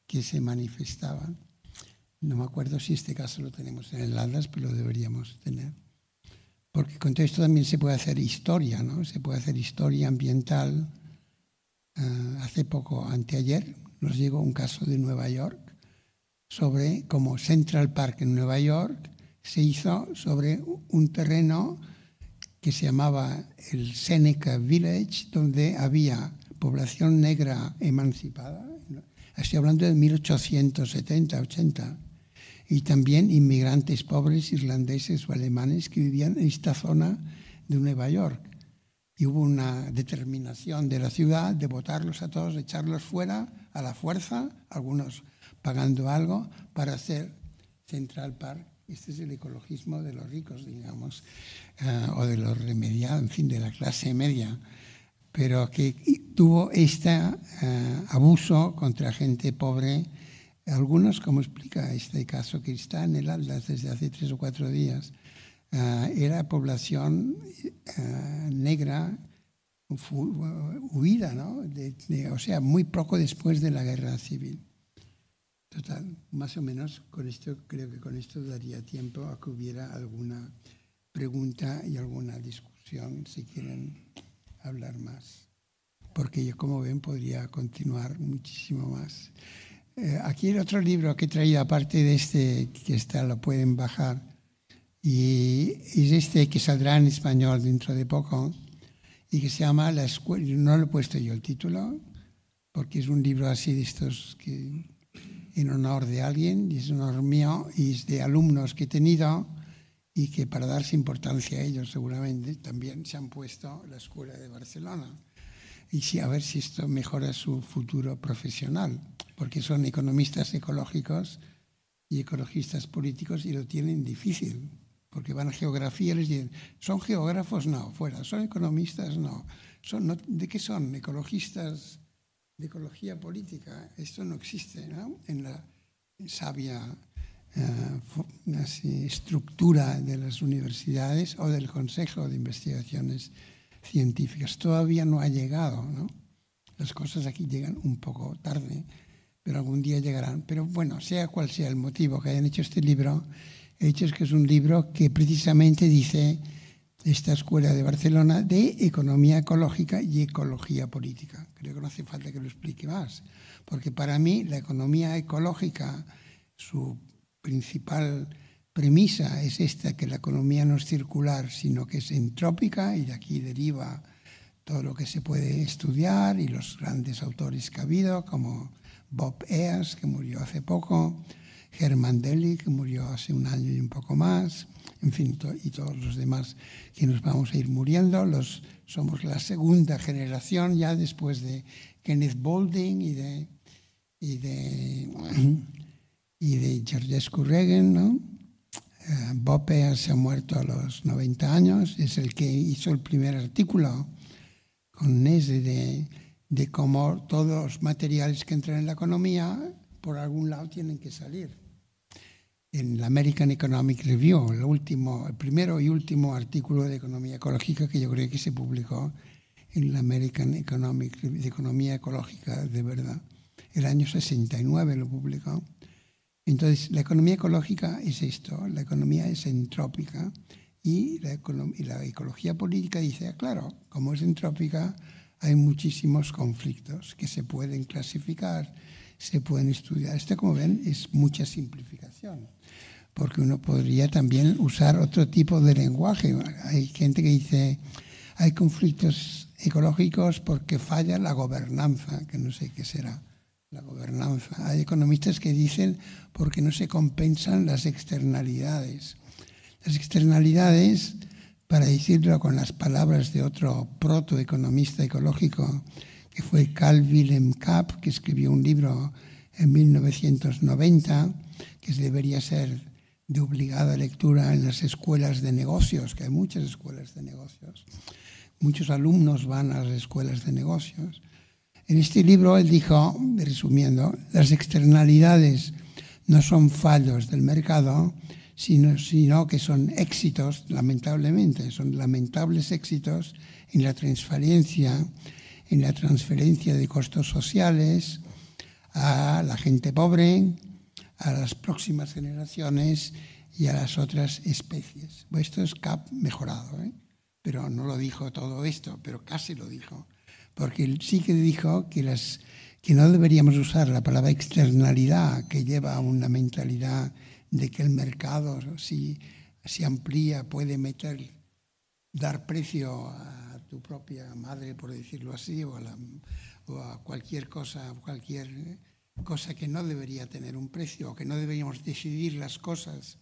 que se manifestaban. No me acuerdo si este caso lo tenemos en el ALDAS, pero lo deberíamos tener. Porque con todo esto también se puede hacer historia, ¿no? Se puede hacer historia ambiental. Uh, hace poco, anteayer, nos llegó un caso de Nueva York sobre cómo Central Park en Nueva York se hizo sobre un terreno que se llamaba el Seneca Village, donde había población negra emancipada. Estoy hablando de 1870, 80 y también inmigrantes pobres irlandeses o alemanes que vivían en esta zona de Nueva York. Y hubo una determinación de la ciudad de votarlos a todos, echarlos fuera a la fuerza, algunos pagando algo, para hacer Central Park. Este es el ecologismo de los ricos, digamos, uh, o de los remediados, en fin, de la clase media, pero que tuvo este uh, abuso contra gente pobre algunos, como explica este caso que está en el Atlas desde hace tres o cuatro días, uh, era población negra huida, ¿no? O sea, muy poco después de la guerra civil. Total, más o menos con esto, creo que con esto daría tiempo a que hubiera alguna pregunta y alguna discusión si quieren hablar más. Porque yo, como ven, podría continuar muchísimo más. Eh, aquí el otro libro que he traído, aparte de este que está, lo pueden bajar, y es este que saldrá en español dentro de poco, y que se llama La Escuela, no lo he puesto yo el título, porque es un libro así de estos que en honor de alguien, y es un honor mío, y es de alumnos que he tenido, y que para darse importancia a ellos seguramente también se han puesto la Escuela de Barcelona. Y sí, a ver si esto mejora su futuro profesional, porque son economistas ecológicos y ecologistas políticos y lo tienen difícil, porque van a geografía y les dicen, ¿son geógrafos? No, fuera. ¿Son economistas? No. ¿Son, ¿De qué son? ¿Ecologistas de ecología política? Esto no existe en la sabia eh, estructura de las universidades o del Consejo de Investigaciones Científicas. Todavía no ha llegado, ¿no? Las cosas aquí llegan un poco tarde, pero algún día llegarán. Pero bueno, sea cual sea el motivo que hayan hecho este libro, he hecho es que es un libro que precisamente dice esta escuela de Barcelona de economía ecológica y ecología política. Creo que no hace falta que lo explique más, porque para mí la economía ecológica, su principal premisa es esta, que la economía no es circular, sino que es entrópica y de aquí deriva todo lo que se puede estudiar y los grandes autores que ha habido, como Bob Eas, que murió hace poco, Herman Deli, que murió hace un año y un poco más, en fin, y todos los demás que nos vamos a ir muriendo. Los, somos la segunda generación ya después de Kenneth Boulding y de, y de y de Georgescu Reagan, ¿no? Eh, Bob se ha muerto a los 90 años, es el que hizo el primer artículo con Nese de, de cómo todos los materiales que entran en la economía por algún lado tienen que salir. En la American Economic Review, el, último, el primero y último artículo de economía ecológica que yo creo que se publicó en la American Economic de Economía Ecológica de verdad. El año 69 lo publicó. Entonces, la economía ecológica es esto, la economía es entrópica y la, ecología política dice, ah, claro, como es entrópica, hay muchísimos conflictos que se pueden clasificar, se pueden estudiar. Esto, como ven, es mucha simplificación, porque uno podría también usar otro tipo de lenguaje. Hay gente que dice, hay conflictos ecológicos porque falla la gobernanza, que no sé qué será la gobernanza. Hay economistas que dicen porque no se compensan las externalidades. Las externalidades, para decirlo con las palabras de otro protoeconomista ecológico, que fue Carl Wilhelm Kapp, que escribió un libro en 1990, que debería ser de obligada lectura en las escuelas de negocios, que hay muchas escuelas de negocios. Muchos alumnos van a las escuelas de negocios en este libro él dijo, resumiendo, las externalidades no son fallos del mercado, sino, sino, que son éxitos, lamentablemente, son lamentables éxitos en la transferencia, en la transferencia de costos sociales a la gente pobre, a las próximas generaciones y a las otras especies. esto es CAP mejorado, ¿eh? pero no lo dijo todo esto, pero casi lo dijo porque sí que dijo que, las, que no deberíamos usar la palabra externalidad, que lleva a una mentalidad de que el mercado, si se amplía, puede meter, dar precio a tu propia madre, por decirlo así, o a, cualquier cosa, cualquier cosa que no debería tener un precio, o que no deberíamos decidir las cosas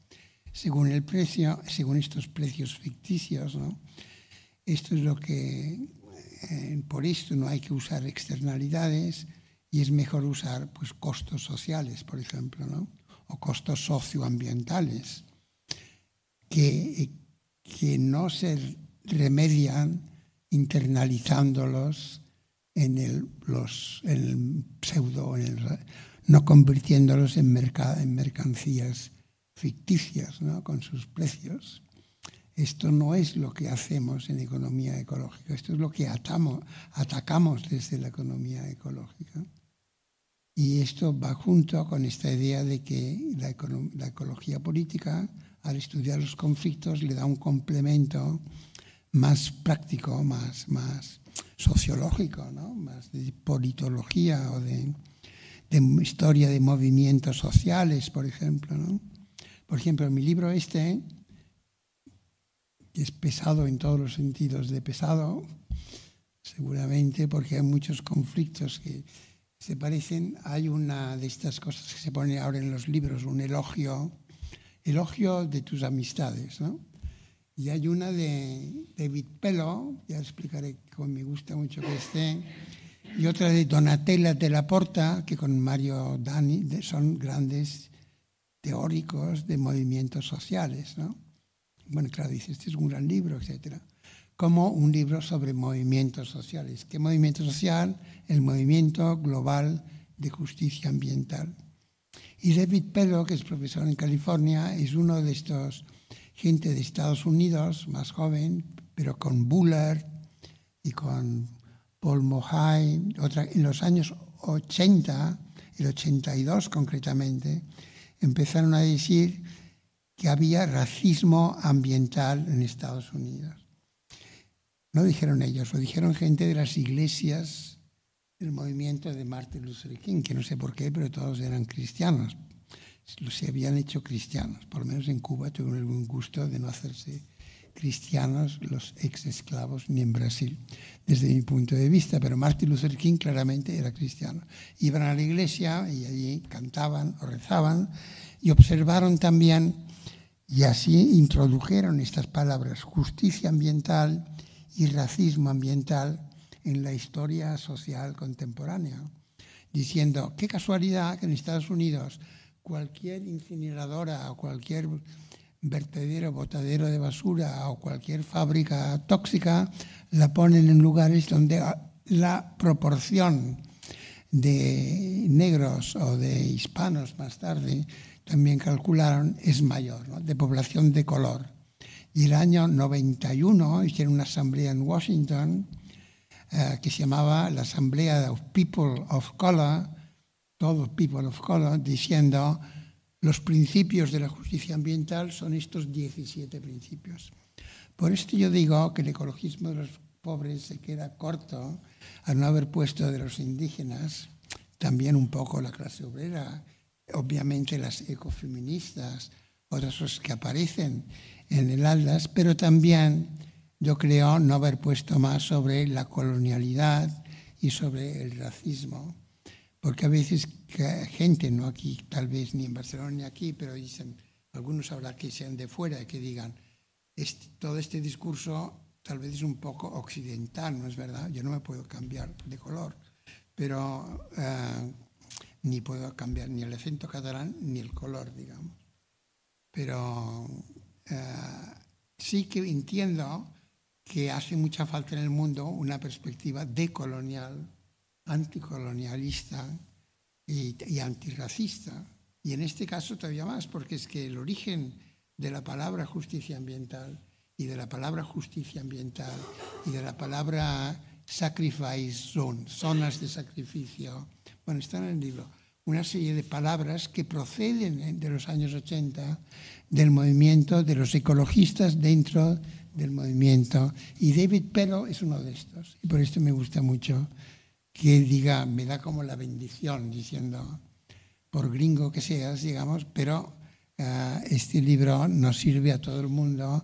según el precio, según estos precios ficticios. ¿no? Esto es lo que eh, por esto no hay que usar externalidades y es mejor usar pues, costos sociales, por ejemplo, ¿no? o costos socioambientales, que, que no se remedian internalizándolos en el, los, el pseudo, no convirtiéndolos en, en mercancías ficticias ¿no? con sus precios. Esto no es lo que hacemos en economía ecológica, esto es lo que atamos, atacamos desde la economía ecológica. Y esto va junto con esta idea de que la, ecología política, al estudiar los conflictos, le da un complemento más práctico, más, más sociológico, ¿no? más de politología o de, historia de movimientos sociales, por ejemplo. ¿no? Por ejemplo, mi libro este, que es pesado en todos los sentidos de pesado, seguramente porque hay muchos conflictos que se parecen. Hay una de estas cosas que se pone ahora en los libros, un elogio, elogio de tus amistades, ¿no? Y hay una de David Pello, ya explicaré con me gusta mucho que esté, y otra de Donatella de la Porta, que con Mario Dani son grandes teóricos de movimientos sociales, ¿no? Bueno, claro, dice, este es un gran libro, etcétera como un libro sobre movimientos sociales. ¿Qué movimiento social? El movimiento global de justicia ambiental. Y David Pello, que es profesor en California, es uno de estos gente de Estados Unidos, más joven, pero con Bullard y con Paul otra, en los años 80, el 82 concretamente, empezaron a decir que había racismo ambiental en Estados Unidos. No dijeron ellos, lo dijeron gente de las iglesias del movimiento de Martin Luther King, que no sé por qué, pero todos eran cristianos. Se habían hecho cristianos. Por lo menos en Cuba tuvieron el buen gusto de no hacerse cristianos los ex esclavos ni en Brasil, desde mi punto de vista. Pero Martin Luther King claramente era cristiano. Iban a la iglesia y allí cantaban o rezaban y observaron también, y así introdujeron estas palabras, justicia ambiental y racismo ambiental en la historia social contemporánea, diciendo, qué casualidad que en Estados Unidos cualquier incineradora o cualquier vertedero, botadero de basura o cualquier fábrica tóxica la ponen en lugares donde la proporción de negros o de hispanos más tarde también calcularon es mayor, de población de color. Y el año 91 hicieron una asamblea en Washington eh, que se llamaba la Asamblea of People of Color, todos People of Color, diciendo los principios de la justicia ambiental son estos 17 principios. Por esto yo digo que el ecologismo de los pobres se queda corto al no haber puesto de los indígenas, también un poco la clase obrera, obviamente las ecofeministas, otras que aparecen en el Atlas, pero también yo creo no haber puesto más sobre la colonialidad y sobre el racismo, porque a veces gente, no aquí, tal vez ni en Barcelona ni aquí, pero dicen, algunos habrá que sean de fuera que digan, todo este discurso tal vez es un poco occidental, ¿no es verdad? Yo no me puedo cambiar de color, pero eh, ni puedo cambiar ni el acento catalán ni el color, digamos. Pero eh, sí que entiendo que hace mucha falta en el mundo una perspectiva decolonial, anticolonialista y, y antirracista. Y en este caso todavía más, porque es que el origen de la palabra justicia ambiental y de la palabra justicia ambiental y de la palabra sacrifice zone, zonas de sacrificio, bueno, está en el libro, una serie de palabras que proceden de los años 80 del movimiento de los ecologistas dentro del movimiento. Y David Pello es uno de estos. Y por esto me gusta mucho que diga, me da como la bendición, diciendo, por gringo que seas, digamos, pero uh, este libro nos sirve a todo el mundo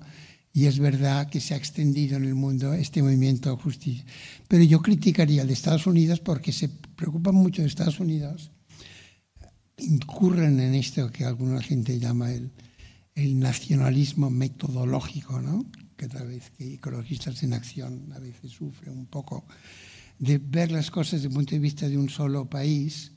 y es verdad que se ha extendido en el mundo este movimiento de justicia. Pero yo criticaría al de Estados Unidos porque se preocupan mucho de Estados Unidos incurren en esto que alguna gente llama el, el nacionalismo metodológico, ¿no? que tal vez que ecologistas en acción a veces sufren un poco, de ver las cosas desde el punto de vista de un solo país,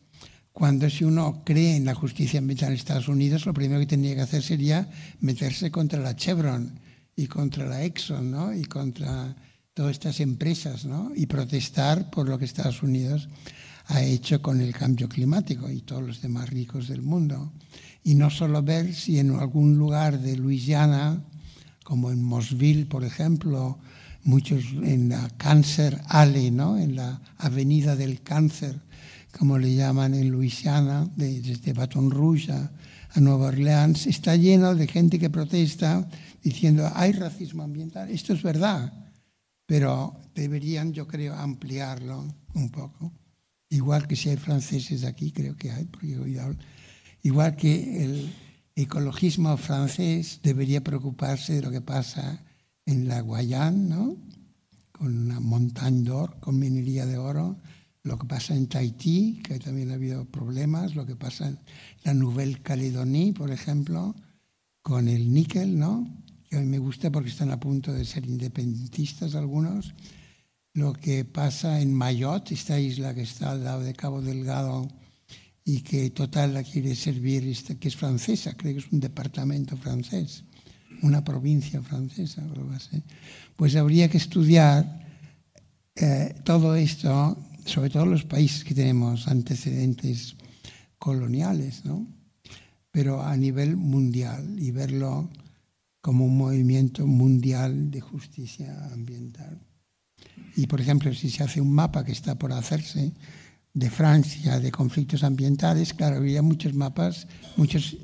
cuando si uno cree en la justicia ambiental en Estados Unidos, lo primero que tendría que hacer sería meterse contra la Chevron y contra la Exxon ¿no? y contra todas estas empresas ¿no? y protestar por lo que Estados Unidos ha hecho con el cambio climático y todos los demás ricos del mundo. Y no solo ver si en algún lugar de Luisiana, como en Mossville, por ejemplo, muchos en la Cancer Alley, ¿no? en la Avenida del Cáncer, como le llaman en Luisiana, desde Baton Rouge a, Nueva Orleans, está lleno de gente que protesta diciendo hay racismo ambiental. Esto es verdad, pero deberían, yo creo, ampliarlo un poco. Igual que si hay franceses aquí, creo que hay, porque igual que el ecologismo francés debería preocuparse de lo que pasa en la Guayana, ¿no? con una montaña de oro, con minería de oro, lo que pasa en Tahití, que también ha habido problemas, lo que pasa en la Nouvelle-Calédonie, por ejemplo, con el níquel, ¿no? que a mí me gusta porque están a punto de ser independentistas algunos, lo que pasa en Mayotte, esta isla que está al lado de Cabo Delgado y que Total la quiere servir, que es francesa, creo que es un departamento francés, una provincia francesa, algo así. Pues habría que estudiar eh, todo esto sobre todo los países que tenemos antecedentes coloniales, ¿no? pero a nivel mundial y verlo como un movimiento mundial de justicia ambiental. Y, por ejemplo, si se hace un mapa que está por hacerse de Francia de conflictos ambientales, claro, había muchos mapas, muchos,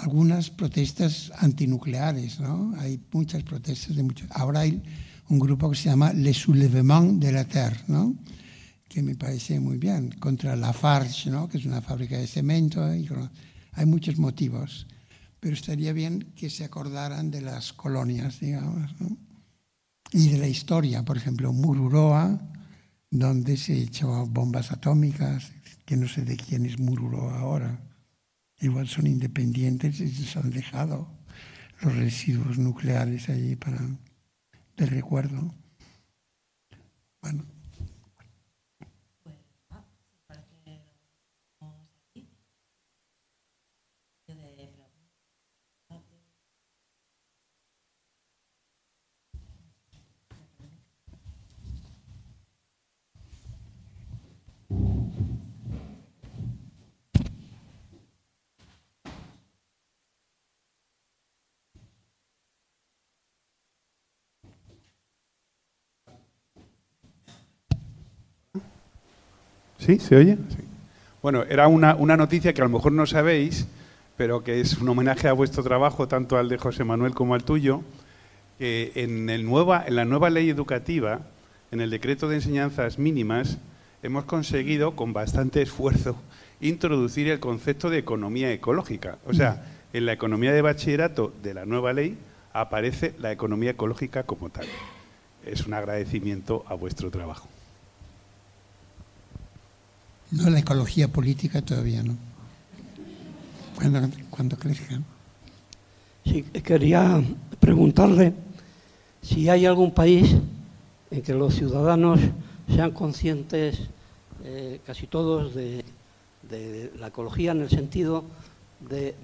algunas protestas antinucleares, ¿no? Hay muchas protestas de muchos. Ahora hay un grupo que se llama Le Soulèvement de la Terre, ¿no? que me parece muy bien, contra la Farge, ¿no? que es una fábrica de cemento. Y hay muchos motivos, pero estaría bien que se acordaran de las colonias, digamos, y de la historia. Por ejemplo, Mururoa, donde se echó bombas atómicas, que no sé de quién es Mururoa ahora. Igual son independientes y se han dejado los residuos nucleares allí para de recuerdo. Bueno. ¿Sí? ¿Se oye? Bueno, era una, noticia que a lo mejor no sabéis, pero que es un homenaje a vuestro trabajo, tanto al de José Manuel como al tuyo, que en, el nueva, en la nueva ley educativa, en el decreto de enseñanzas mínimas, hemos conseguido, con bastante esfuerzo, introducir el concepto de economía ecológica. O sea, en la economía de bachillerato de la nueva ley aparece la economía ecológica como tal. Es un agradecimiento a vuestro trabajo. No la ecología política todavía, ¿no? Cuando, cuando crezcan. Sí, quería preguntarle si hay algún país en que los ciudadanos sean conscientes, eh, casi todos, de, la ecología en el sentido de,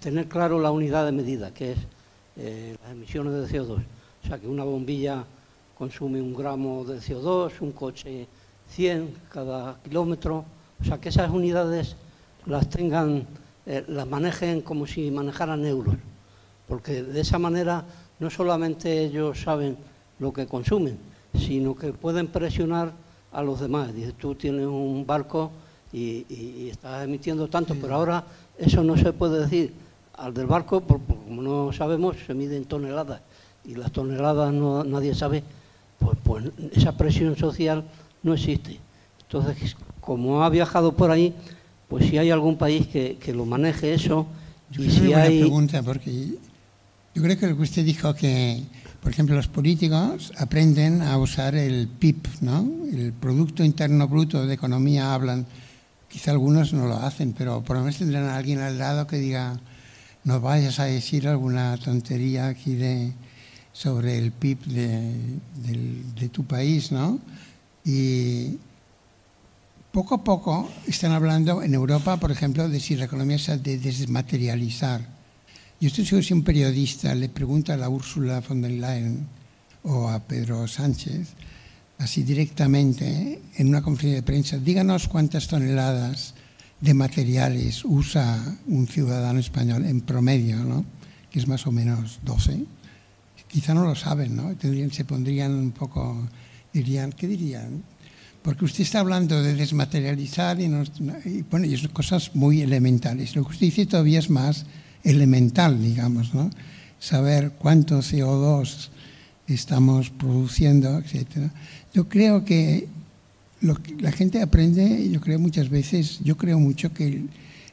tener claro la unidad de medida, que es eh, las emisiones de CO2. O sea, que una bombilla consume un gramo de CO2, un coche 100 cada kilómetro, o sea, que esas unidades las tengan, eh, las manejen como si manejaran euros, porque de esa manera no solamente ellos saben lo que consumen, sino que pueden presionar a los demás. Dice, tú tienes un barco y, estás emitiendo tanto, pero ahora eso no se puede decir al del barco, porque como no sabemos, se miden toneladas y las toneladas no, nadie sabe, pues, pues esa presión social no existe. Entonces, como ha viajado por ahí, pues si hay algún país que, lo maneje eso. Yo y si hay... pregunta, porque yo creo que lo que usted dijo que, por ejemplo, los políticos aprenden a usar el PIB, ¿no? El Producto Interno Bruto de Economía hablan. Quizá algunos no lo hacen, pero por lo menos tendrán a alguien al lado que diga, no vayas a decir alguna tontería aquí de, sobre el PIB de, de tu país, ¿no? Y poco a poco están hablando en Europa, por ejemplo, de si la economía se ha de desmaterializar. Yo estoy seguro si un periodista le pregunta a la Úrsula von der Leyen o a Pedro Sánchez, así directamente, en una conferencia de prensa, díganos cuántas toneladas de materiales usa un ciudadano español en promedio, ¿no? que es más o menos 12. Quizá no lo saben, ¿no? Se pondrían un poco dirían, ¿qué dirían? porque usted está hablando de desmaterializar y, nos, y bueno, y son cosas muy elementales. Lo que usted dice todavía es más elemental, digamos, ¿no? Saber cuánto CO2 estamos produciendo, etc. Yo creo que la gente aprende, yo creo muchas veces, yo creo mucho que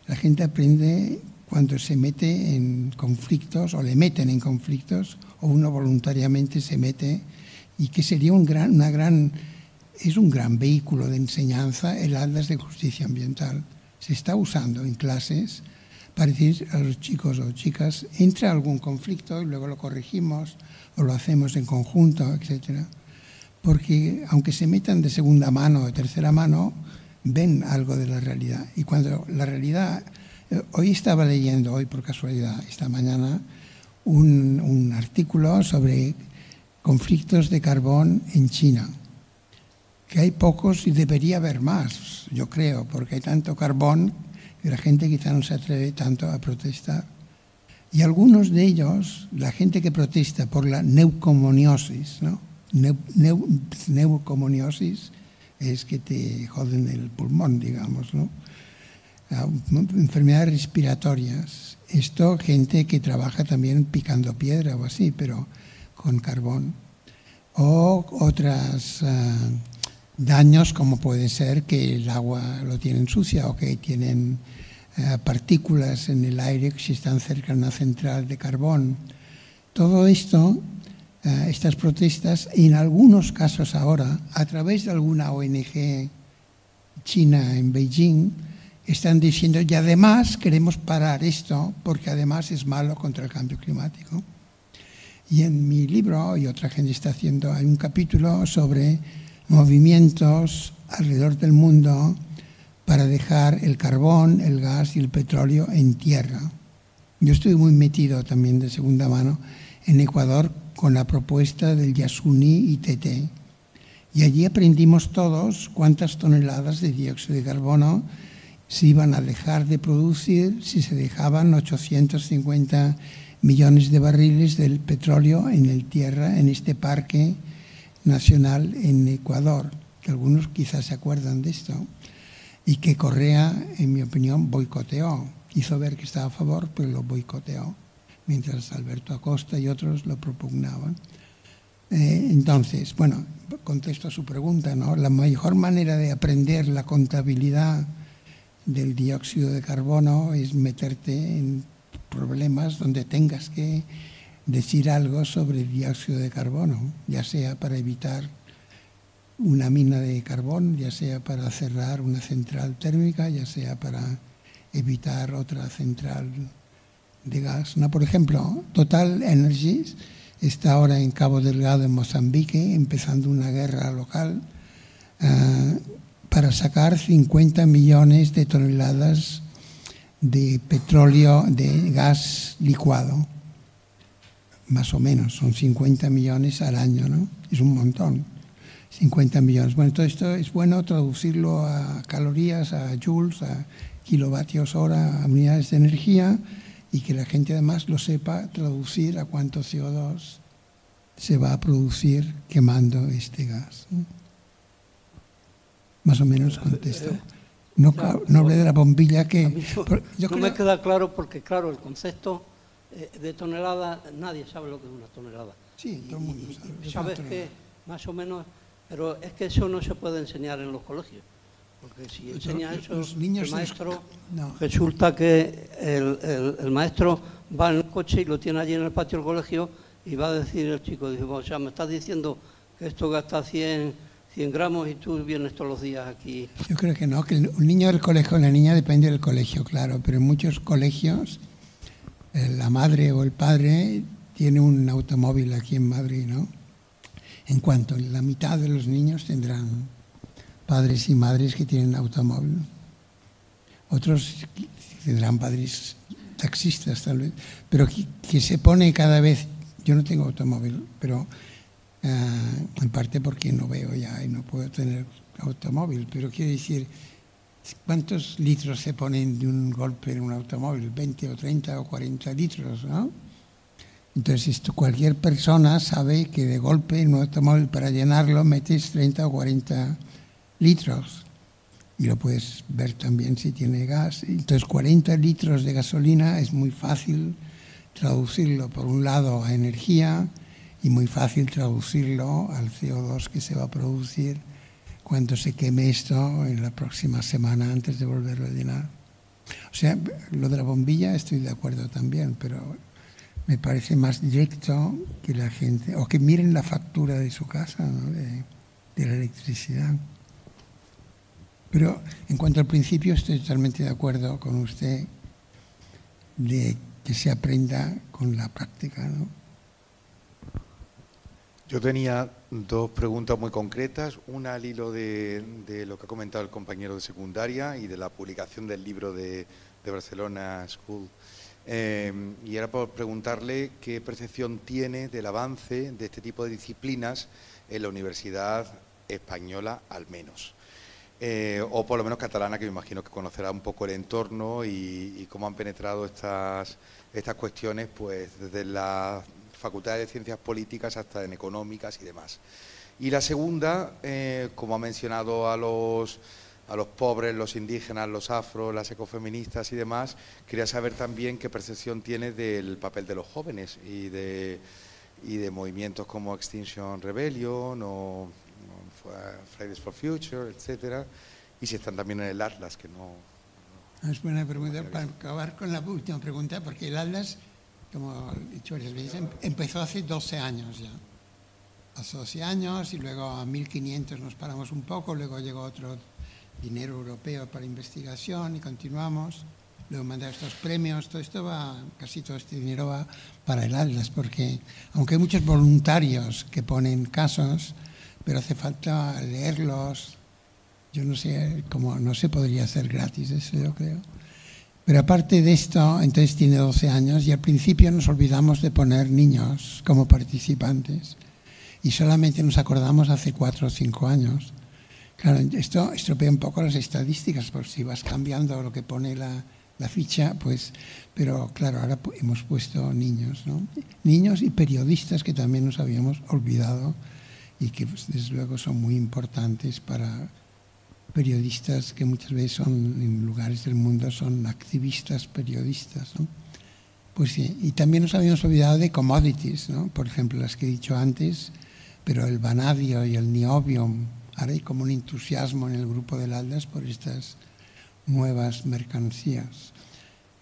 la gente aprende cuando se mete en conflictos o le meten en conflictos o uno voluntariamente se mete y que sería un gran, una gran, es un gran vehículo de enseñanza el Atlas de Justicia Ambiental. Se está usando en clases para decir a los chicos o chicas, entra algún conflicto y luego lo corregimos o lo hacemos en conjunto, etc. Porque aunque se metan de segunda mano o de tercera mano, ven algo de la realidad. Y cuando la realidad, eh, hoy estaba leyendo, hoy por casualidad, esta mañana, un, un artículo sobre conflictos de carbón en China, que hay pocos y debería haber más, yo creo, porque hay tanto carbón que la gente quizá no se atreve tanto a protestar. Y algunos de ellos, la gente que protesta por la neucomoniosis, ¿no? neucomoniosis es que te joden el pulmón, digamos, ¿no? Ah, enfermedades respiratorias. Esto, gente que trabaja también picando piedra o así, pero con carbón. O otros ah, daños como puede ser que el agua lo tienen sucia o que tienen ah, partículas en el aire si están cerca de una central de carbón. Todo esto, ah, estas protestas, en algunos casos ahora, a través de alguna ONG china en Beijing, están diciendo, y además queremos parar esto porque además es malo contra el cambio climático. Y en mi libro, y otra gente está haciendo, hay un capítulo sobre movimientos alrededor del mundo para dejar el carbón, el gas y el petróleo en tierra. Yo estoy muy metido también de segunda mano en Ecuador con la propuesta del Yasuni ITT. Y allí aprendimos todos cuántas toneladas de dióxido de carbono se iban a dejar de producir si se dejaban 850 millones de barriles del petróleo en el tierra, en este parque nacional en Ecuador, que algunos quizás se acuerdan de esto, y que Correa, en mi opinión, boicoteó. Hizo ver que estaba a favor, pero lo boicoteó, mientras Alberto Acosta y otros lo propugnaban. Eh, entonces, bueno, contesto a su pregunta, ¿no? La mejor manera de aprender la contabilidad del dióxido de carbono es meterte en problemas donde tengas que decir algo sobre el dióxido de carbono, ya sea para evitar una mina de carbón, ya sea para cerrar una central térmica, ya sea para evitar otra central de gas. ¿no? Por ejemplo, Total Energies está ahora en Cabo Delgado, en Mozambique, empezando una guerra local uh, para sacar 50 millones de toneladas de petróleo, de gas licuado, más o menos, son 50 millones al año, ¿no? Es un montón, 50 millones. Bueno, todo esto es bueno traducirlo a calorías, a joules, a kilovatios hora, a unidades de energía y que la gente además lo sepa traducir a cuánto CO2 se va a producir quemando este gas. Más o menos contesto. No, no hablé de la bombilla que... no me queda claro porque, claro, el concepto eh, de tonelada, nadie sabe lo que es una tonelada. Sí, todo el mundo sabe. Sabes que, más o menos, pero es que eso no se puede enseñar en los colegios. Porque si enseña eso, los niños el maestro, resulta que el, maestro va en el coche y lo tiene allí en el patio del colegio y va a decir el chico, dice, o sea, me estás diciendo que esto gasta 100 100 gramos y tú vienes todos los días aquí. Yo creo que no, que un niño del colegio, la niña depende del colegio, claro, pero en muchos colegios eh, la madre o el padre tiene un automóvil aquí en Madrid, ¿no? En cuanto la mitad de los niños tendrán padres y madres que tienen automóvil. Otros tendrán padres taxistas tal vez, pero que, que se pone cada vez, yo no tengo automóvil, pero uh, en parte porque no veo ya y no puedo tener automóvil, pero quiero decir, ¿cuántos litros se ponen de un golpe en un automóvil? ¿20 o 30 o 40 litros, no? Entonces, esto, cualquier persona sabe que de golpe en un automóvil para llenarlo metes 30 o 40 litros. Y lo puedes ver también si tiene gas. Entonces 40 litros de gasolina es muy fácil traducirlo por un lado a energía y muy fácil traducirlo al CO2 que se va a producir cuando se queme esto en la próxima semana antes de volverlo a llenar. O sea, lo de la bombilla estoy de acuerdo también, pero me parece más directo que la gente, o que miren la factura de su casa, de, de la electricidad. Pero en cuanto al principio, estoy totalmente de acuerdo con usted de que se aprenda con la práctica. ¿no? Yo tenía dos preguntas muy concretas, una al hilo de, lo que ha comentado el compañero de secundaria y de la publicación del libro de, Barcelona School. Eh, y era por preguntarle qué percepción tiene del avance de este tipo de disciplinas en la Universidad Española, al menos. Eh, o por lo menos catalana, que me imagino que conocerá un poco el entorno y, y cómo han penetrado estas, estas cuestiones pues desde la Facultad de Ciencias Políticas hasta en económicas y demás. Y la segunda, eh, como ha mencionado a los, a los pobres, los indígenas, los afros, las ecofeministas y demás, quería saber también qué percepción tiene del papel de los jóvenes y de, y de movimientos como Extinction Rebellion o Fridays for Future, etcétera, y si están también en el Atlas, que no... Es buena pregunta para acabar con la última pregunta, porque el Atlas, como he dicho varias veces, em, empezó hace 12 años ya. Hace 12 años y luego a 1500 nos paramos un poco, luego llegó otro dinero europeo para investigación y continuamos. Luego mandar estos premios, todo esto va, casi todo este dinero va para el Atlas, porque aunque hay muchos voluntarios que ponen casos, pero hace falta leerlos. Yo no sé cómo, no se podría hacer gratis eso, yo creo. Pero aparte de esto, entonces tiene 12 años y al principio nos olvidamos de poner niños como participantes y solamente nos acordamos hace 4 o 5 años. Claro, esto estropea un poco las estadísticas, por si vas cambiando lo que pone la, la ficha, pues, pero claro, ahora hemos puesto niños, ¿no? Niños y periodistas que también nos habíamos olvidado y que pues, desde luego son muy importantes para periodistas que muchas veces son en lugares del mundo son activistas periodistas ¿no? pues sí, y también nos habíamos olvidado de commodities ¿no? por ejemplo las que he dicho antes pero el vanadio y el niobium ahora hay como un entusiasmo en el grupo del Aldas por estas nuevas mercancías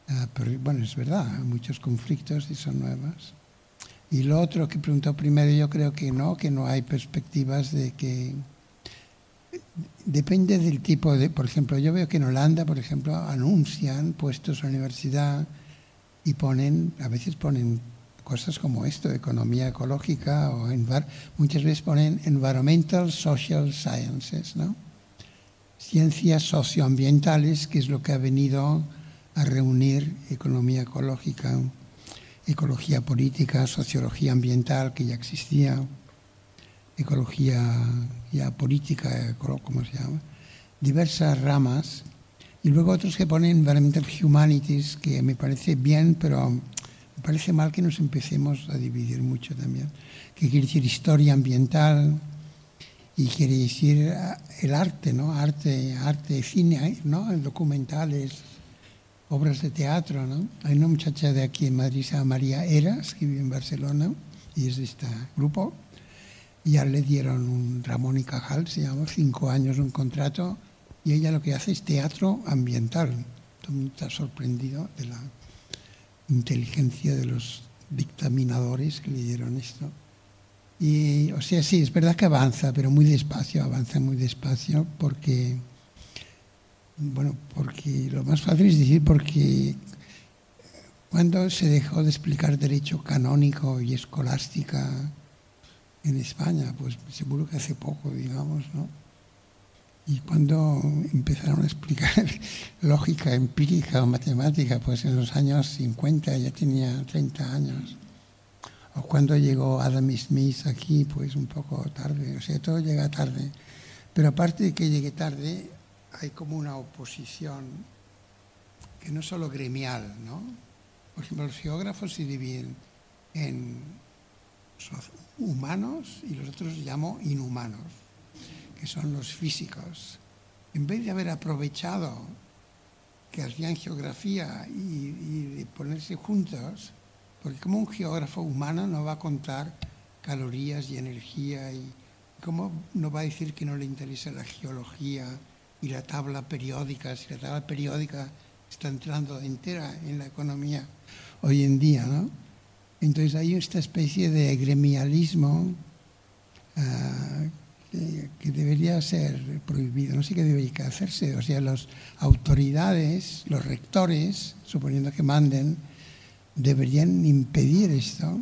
uh, pero bueno es verdad hay muchos conflictos y son nuevas y lo otro que preguntó primero, yo creo que no, que no hay perspectivas de que... Depende del tipo de... Por ejemplo, yo veo que en Holanda, por ejemplo, anuncian puestos a universidad y ponen, a veces ponen cosas como esto, economía ecológica, o envar, muchas veces ponen environmental social sciences, ¿no? Ciencias socioambientales, que es lo que ha venido a reunir economía ecológica ecología política, sociología ambiental, que ya existía, ecología ya política, como se llama, diversas ramas, y luego otros que ponen Environmental Humanities, que me parece bien, pero me parece mal que nos empecemos a dividir mucho también, que quiere decir historia ambiental y quiere decir el arte, ¿no? Arte, arte, cine, ¿no? Documentales, obras de teatro, ¿no? Hay una muchacha de aquí en Madrid, se llama María Eras, que vive en Barcelona y es de este grupo. Ya le dieron un Ramón y Cajal, se llama, cinco años un contrato, y ella lo que hace es teatro ambiental. Mundo está sorprendido de la inteligencia de los dictaminadores que le dieron esto. Y, o sea, sí, es verdad que avanza, pero muy despacio, avanza muy despacio porque bueno, porque lo más fácil es decir porque cuando se dejó de explicar derecho canónico y escolástica en España, pues seguro que hace poco, digamos, ¿no? Y cuando empezaron a explicar lógica empírica o matemática, pues en los años 50 ya tenía 30 años. O cuando llegó Adam Smith aquí, pues un poco tarde. O sea, todo llega tarde. Pero aparte de que llegue tarde, hay como una oposición que no es solo gremial, ¿no? Por ejemplo, los geógrafos se dividen en humanos y los otros llamo inhumanos. que son los físicos, en vez de haber aprovechado que hacían geografía y, de ponerse juntos, porque como un geógrafo humano no va a contar calorías y energía y cómo no va a decir que no le interesa la geología y la tabla periódica, si la tabla periódica está entrando entera en la economía hoy en día, ¿no? Entonces hay esta especie de gremialismo ah, que, debería ser prohibido, no sé qué debería hacerse, o sea, las autoridades, los rectores, suponiendo que manden, deberían impedir esto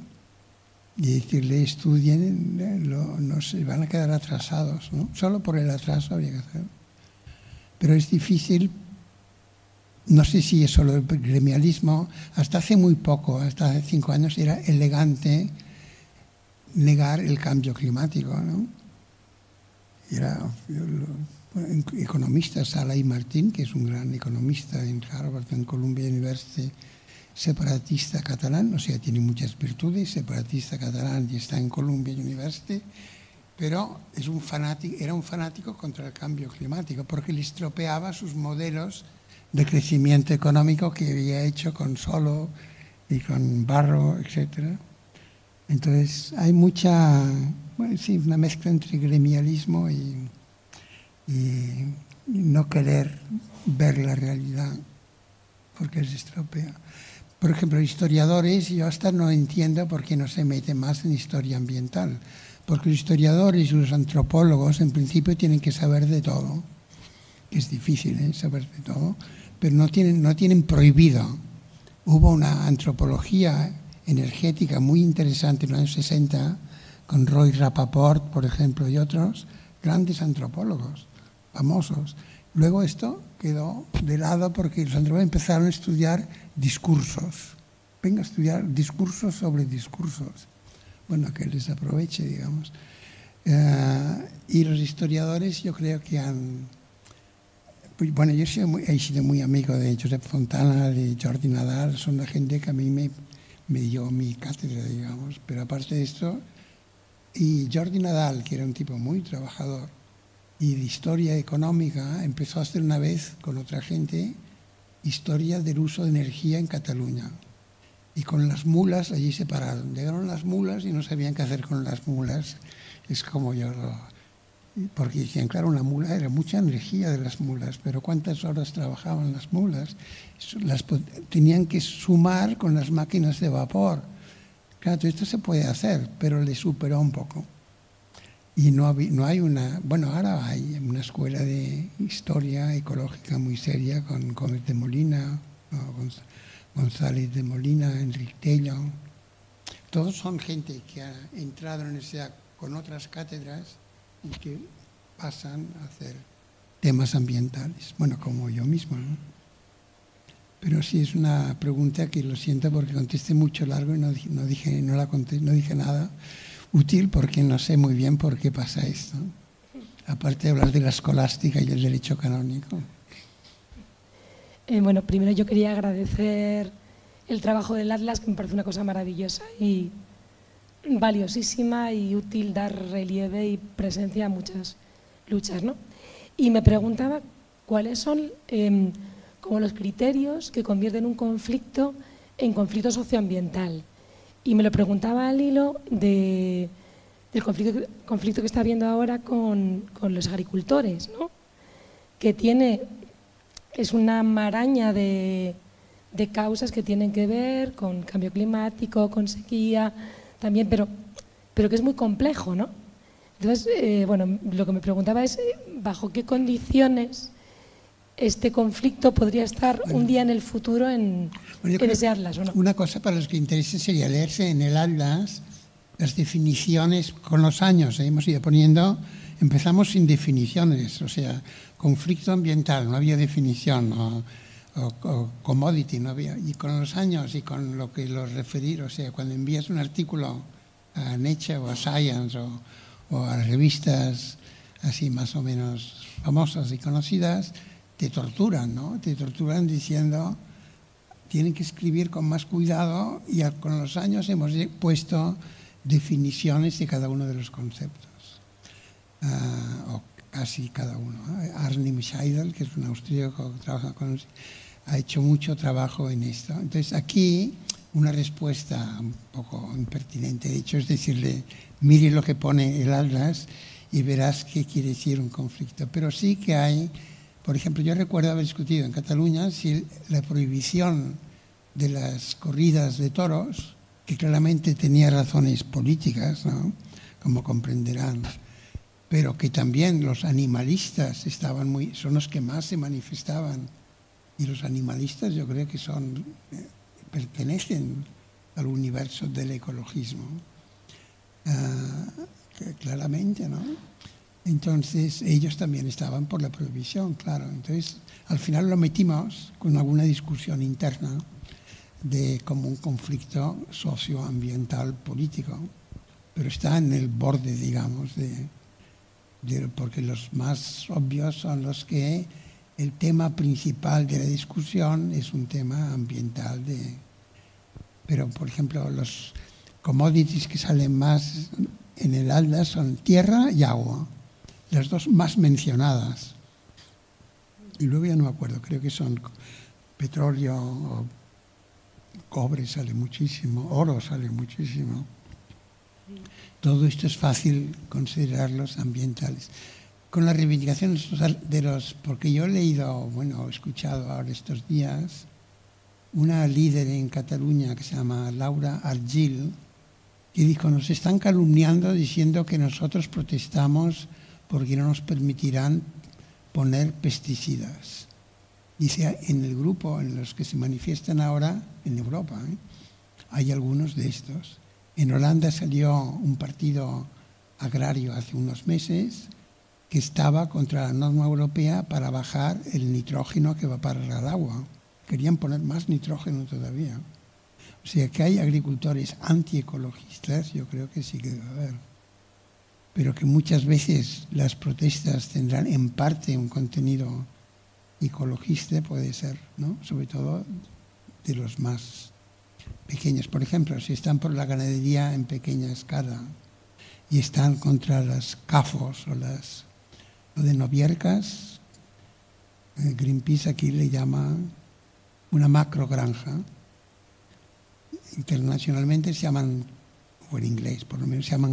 y decirle estudien, no se van a quedar atrasados, ¿no? Solo por el atraso habría que hacerlo. Pero es difícil no sé si es solo el gremialismo, hasta hace muy poco, hasta hace cinco años, era elegante negar el cambio climático. ¿no? Era bueno, economista, Salai Martín, que es un gran economista en Harvard, en Columbia University, separatista catalán, o sea, tiene muchas virtudes, separatista catalán y está en Columbia University, pero es un fanático, era un fanático contra el cambio climático porque le estropeaba sus modelos de crecimiento económico que había hecho con solo y con barro, etc. Entonces hay mucha, bueno, sí, una mezcla entre gremialismo y, y, no querer ver la realidad porque se estropea. Por ejemplo, historiadores, yo hasta no entiendo por qué no se meten más en historia ambiental, porque los historiadores y los antropólogos en principio tienen que saber de todo, que es difícil ¿eh? saber de todo, pero no tienen, no tienen prohibido. Hubo una antropología energética muy interesante en los años 60 con Roy Rapaport, por ejemplo, y otros grandes antropólogos famosos. Luego esto quedó de lado porque los antropólogos empezaron a estudiar discursos. Venga a estudiar discursos sobre discursos. Bueno, que les aproveche, digamos. Eh, y los historiadores yo creo que han bueno, yo he sido muy amigo de Josep Fontana, de Jordi Nadal, son la gente que a mí me, dio mi cátedra, digamos. Pero aparte de esto, y Jordi Nadal, que era un tipo muy trabajador y de historia económica, empezó a hacer una vez con otra gente historia del uso de energía en Cataluña. Y con las mulas allí se pararon. Llegaron las mulas y no sabían qué hacer con las mulas. Es como yo porque decían, claro, una mula era mucha energía de las mulas, pero ¿cuántas horas trabajaban las mulas? Las tenían que sumar con las máquinas de vapor. Claro, esto se puede hacer, pero le superó un poco. Y no, no hay una, bueno, ahora hay una escuela de historia ecológica muy seria con Gómez de Molina, González de Molina, Enrique Tello. Todos son gente que ha entrado en esa con otras cátedras y que pasan a hacer temas ambientales, bueno, como yo mismo. ¿no? Pero sí es una pregunta que lo siento porque contesté mucho largo y no, no dije, no, la no dije nada útil porque no sé muy bien por qué pasa esto. Aparte de hablar de la escolástica y el derecho canónico. Eh, bueno, primero yo quería agradecer el trabajo del Atlas, que me parece una cosa maravillosa y valiosísima y útil dar relieve y presencia a muchas luchas. ¿no? Y me preguntaba cuáles son em, como los criterios que convierten un conflicto en conflicto socioambiental. Y me lo preguntaba al hilo de, del conflicto, que está habiendo ahora con, los agricultores, ¿no? que tiene, es una maraña de causas que tienen que ver con cambio climático, con sequía, también, pero, pero que es muy complejo, ¿no? Entonces, eh, bueno, lo que me preguntaba es, eh, ¿bajo qué condiciones este conflicto podría estar un día en el futuro en, ese atlas? ¿o no? Una cosa para los que interesen sería leerse en el atlas las definiciones con los años. ¿eh? Hemos ido poniendo, empezamos sin definiciones, o sea, conflicto ambiental, no había definición. O, o, commodity, no había. Y con los años y con lo que los referir, o sea, cuando envías un artículo a Nature o a Science o, a revistas así más o menos famosas y conocidas, te torturan, ¿no? Te torturan diciendo, tienen que escribir con más cuidado y con los años hemos puesto definiciones de cada uno de los conceptos. Ah, casi cada uno. Arnim Scheidel, que es un austríaco que trabaja con ha hecho mucho trabajo en esto. Entonces aquí una respuesta un poco impertinente, de hecho, es decirle, mire lo que pone el Atlas y verás qué quiere decir un conflicto. Pero sí que hay, por ejemplo, yo recuerdo haber discutido en Cataluña si la prohibición de las corridas de toros, que claramente tenía razones políticas, como comprenderán, pero que también los animalistas estaban muy, son los que más se manifestaban. Y los animalistas yo creo que son, eh, pertenecen al universo del ecologismo. Ah, claramente, ¿no? Entonces ellos también estaban por la prohibición, claro. Entonces al final lo metimos con alguna discusión interna de como un conflicto socioambiental político, pero está en el borde, digamos, de, porque los más obvios son los que el tema principal de la discusión es un tema ambiental de pero por ejemplo los commodities que salen más en el ALDA son tierra y agua, las dos más mencionadas. Y luego ya no me acuerdo, creo que son petróleo o cobre sale muchísimo, oro sale muchísimo. Todo esto es fácil considerarlos ambientales. Con la reivindicación de los, porque yo he leído, bueno, he escuchado ahora estos días, una líder en Cataluña que se llama Laura Argil, que dijo, nos están calumniando diciendo que nosotros protestamos porque no nos permitirán poner pesticidas. Dice, en el grupo en los que se manifiestan ahora, en Europa, ¿eh? hay algunos de estos. En Holanda salió un partido agrario hace unos meses que estaba contra la norma europea para bajar el nitrógeno que va para el agua. Querían poner más nitrógeno todavía. O sea que hay agricultores antiecologistas, yo creo que sí que debe haber. Pero que muchas veces las protestas tendrán en parte un contenido ecologista, puede ser, ¿no? Sobre todo de los más pequeños. Por ejemplo, si están por la ganadería en pequeña escala y están contra las CAFOS o las o de noviercas, eh, Greenpeace aquí le llama una macro granja. Internacionalmente se llaman, o en inglés por lo menos, se llaman